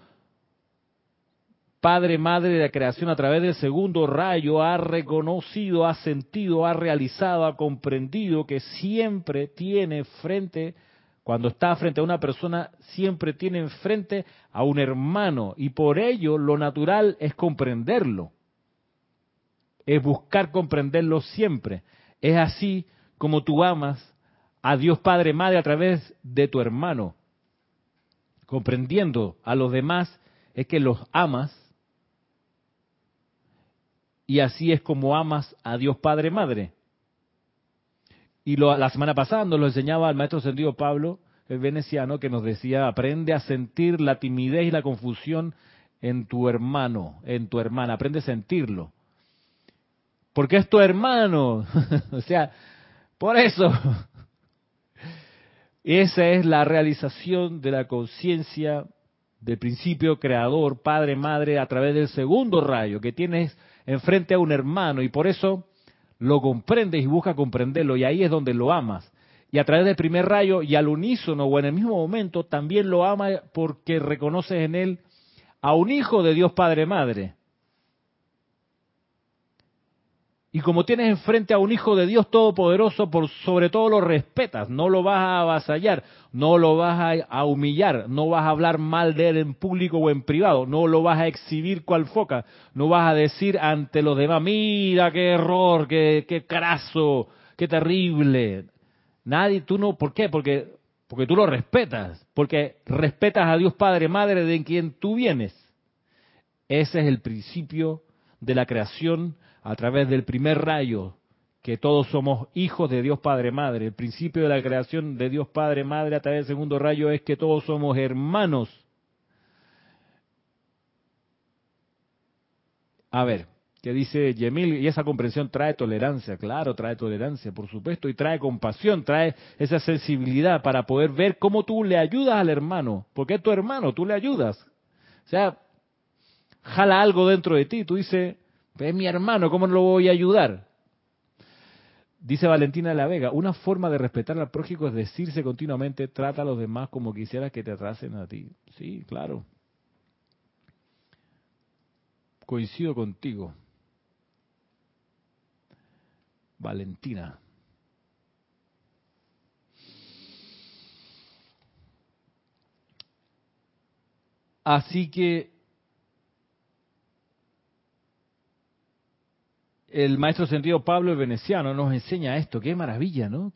Padre, Madre de la creación a través del segundo rayo ha reconocido, ha sentido, ha realizado, ha comprendido que siempre tiene frente cuando está frente a una persona, siempre tiene enfrente a un hermano y por ello lo natural es comprenderlo. Es buscar comprenderlo siempre. Es así como tú amas a Dios Padre Madre a través de tu hermano. Comprendiendo a los demás es que los amas y así es como amas a Dios Padre Madre. Y la semana pasada nos lo enseñaba el maestro sentido Pablo, el veneciano, que nos decía, aprende a sentir la timidez y la confusión en tu hermano, en tu hermana, aprende a sentirlo. Porque es tu hermano. o sea, por eso. Esa es la realización de la conciencia del principio creador, padre, madre, a través del segundo rayo, que tienes enfrente a un hermano y por eso lo comprendes y busca comprenderlo y ahí es donde lo amas. Y a través del primer rayo y al unísono o en el mismo momento también lo ama porque reconoces en él a un hijo de Dios Padre Madre. Y como tienes enfrente a un hijo de Dios Todopoderoso, por sobre todo lo respetas, no lo vas a avasallar, no lo vas a, humillar, no vas a hablar mal de él en público o en privado, no lo vas a exhibir cual foca, no vas a decir ante los demás, mira qué error, qué, qué craso, qué terrible. Nadie, tú no, ¿por qué? Porque, porque tú lo respetas, porque respetas a Dios Padre, Madre de quien tú vienes. Ese es el principio de la creación a través del primer rayo, que todos somos hijos de Dios Padre Madre. El principio de la creación de Dios Padre Madre a través del segundo rayo es que todos somos hermanos. A ver, ¿qué dice Yemil? Y esa comprensión trae tolerancia, claro, trae tolerancia, por supuesto, y trae compasión, trae esa sensibilidad para poder ver cómo tú le ayudas al hermano, porque es tu hermano, tú le ayudas. O sea, jala algo dentro de ti, tú dices, es mi hermano, ¿cómo no lo voy a ayudar? Dice Valentina de la Vega, una forma de respetar al prójimo es decirse continuamente, trata a los demás como quisieras que te tracen a ti. Sí, claro. Coincido contigo. Valentina. Así que el maestro sentido Pablo el Veneciano nos enseña esto, qué maravilla, ¿no?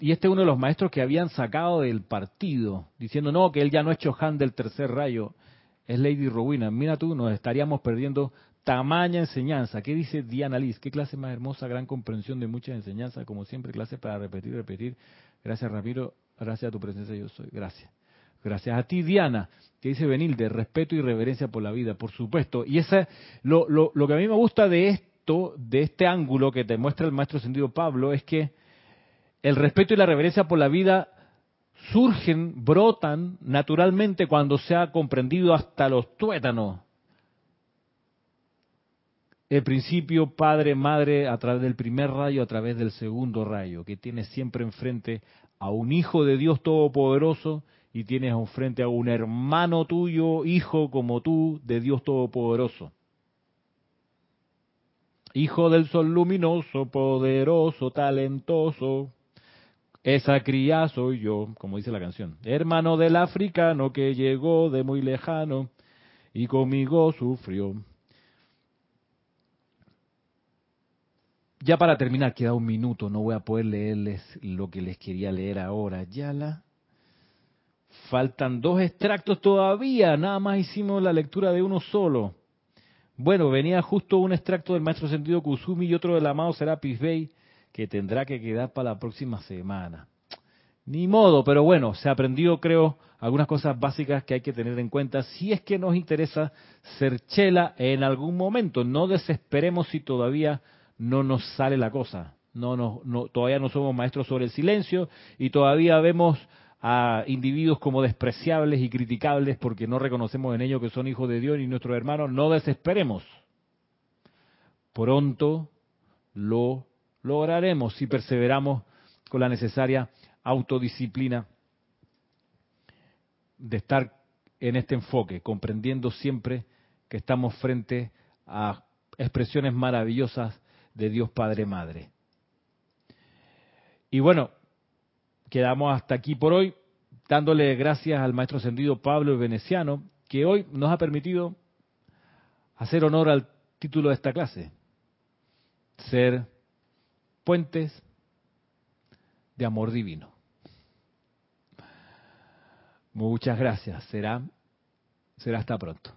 y este es uno de los maestros que habían sacado del partido, diciendo, no, que él ya no es Chohan del tercer rayo, es Lady Rowena. Mira tú, nos estaríamos perdiendo tamaña enseñanza. ¿Qué dice Diana Liz? ¿Qué clase más hermosa, gran comprensión de muchas enseñanzas? Como siempre, clase para repetir, repetir. Gracias, Ramiro. Gracias a tu presencia, yo soy. Gracias. Gracias a ti, Diana, que dice de respeto y reverencia por la vida, por supuesto. Y esa, lo, lo, lo que a mí me gusta de de este ángulo que te muestra el maestro sentido Pablo es que el respeto y la reverencia por la vida surgen, brotan naturalmente cuando se ha comprendido hasta los tuétanos el principio Padre, Madre a través del primer rayo, a través del segundo rayo, que tienes siempre enfrente a un hijo de Dios Todopoderoso y tienes enfrente a un hermano tuyo, hijo como tú, de Dios Todopoderoso. Hijo del sol luminoso, poderoso, talentoso. Esa cría soy yo, como dice la canción. Hermano del africano que llegó de muy lejano y conmigo sufrió. Ya para terminar, queda un minuto, no voy a poder leerles lo que les quería leer ahora. Ya la... Faltan dos extractos todavía, nada más hicimos la lectura de uno solo. Bueno, venía justo un extracto del maestro sentido Kusumi y otro del amado Serapis Bey, que tendrá que quedar para la próxima semana. Ni modo, pero bueno, se aprendió, creo, algunas cosas básicas que hay que tener en cuenta si es que nos interesa ser chela en algún momento. No desesperemos si todavía no nos sale la cosa. No, no, no, todavía no somos maestros sobre el silencio y todavía vemos a individuos como despreciables y criticables porque no reconocemos en ellos que son hijos de Dios y nuestros hermanos. No desesperemos. Pronto lo lograremos si perseveramos con la necesaria autodisciplina de estar en este enfoque, comprendiendo siempre que estamos frente a expresiones maravillosas de Dios Padre Madre. Y bueno, quedamos hasta aquí por hoy, dándole gracias al maestro ascendido Pablo Veneciano, que hoy nos ha permitido hacer honor al título de esta clase, ser puentes de amor divino. Muchas gracias. Será, será hasta pronto.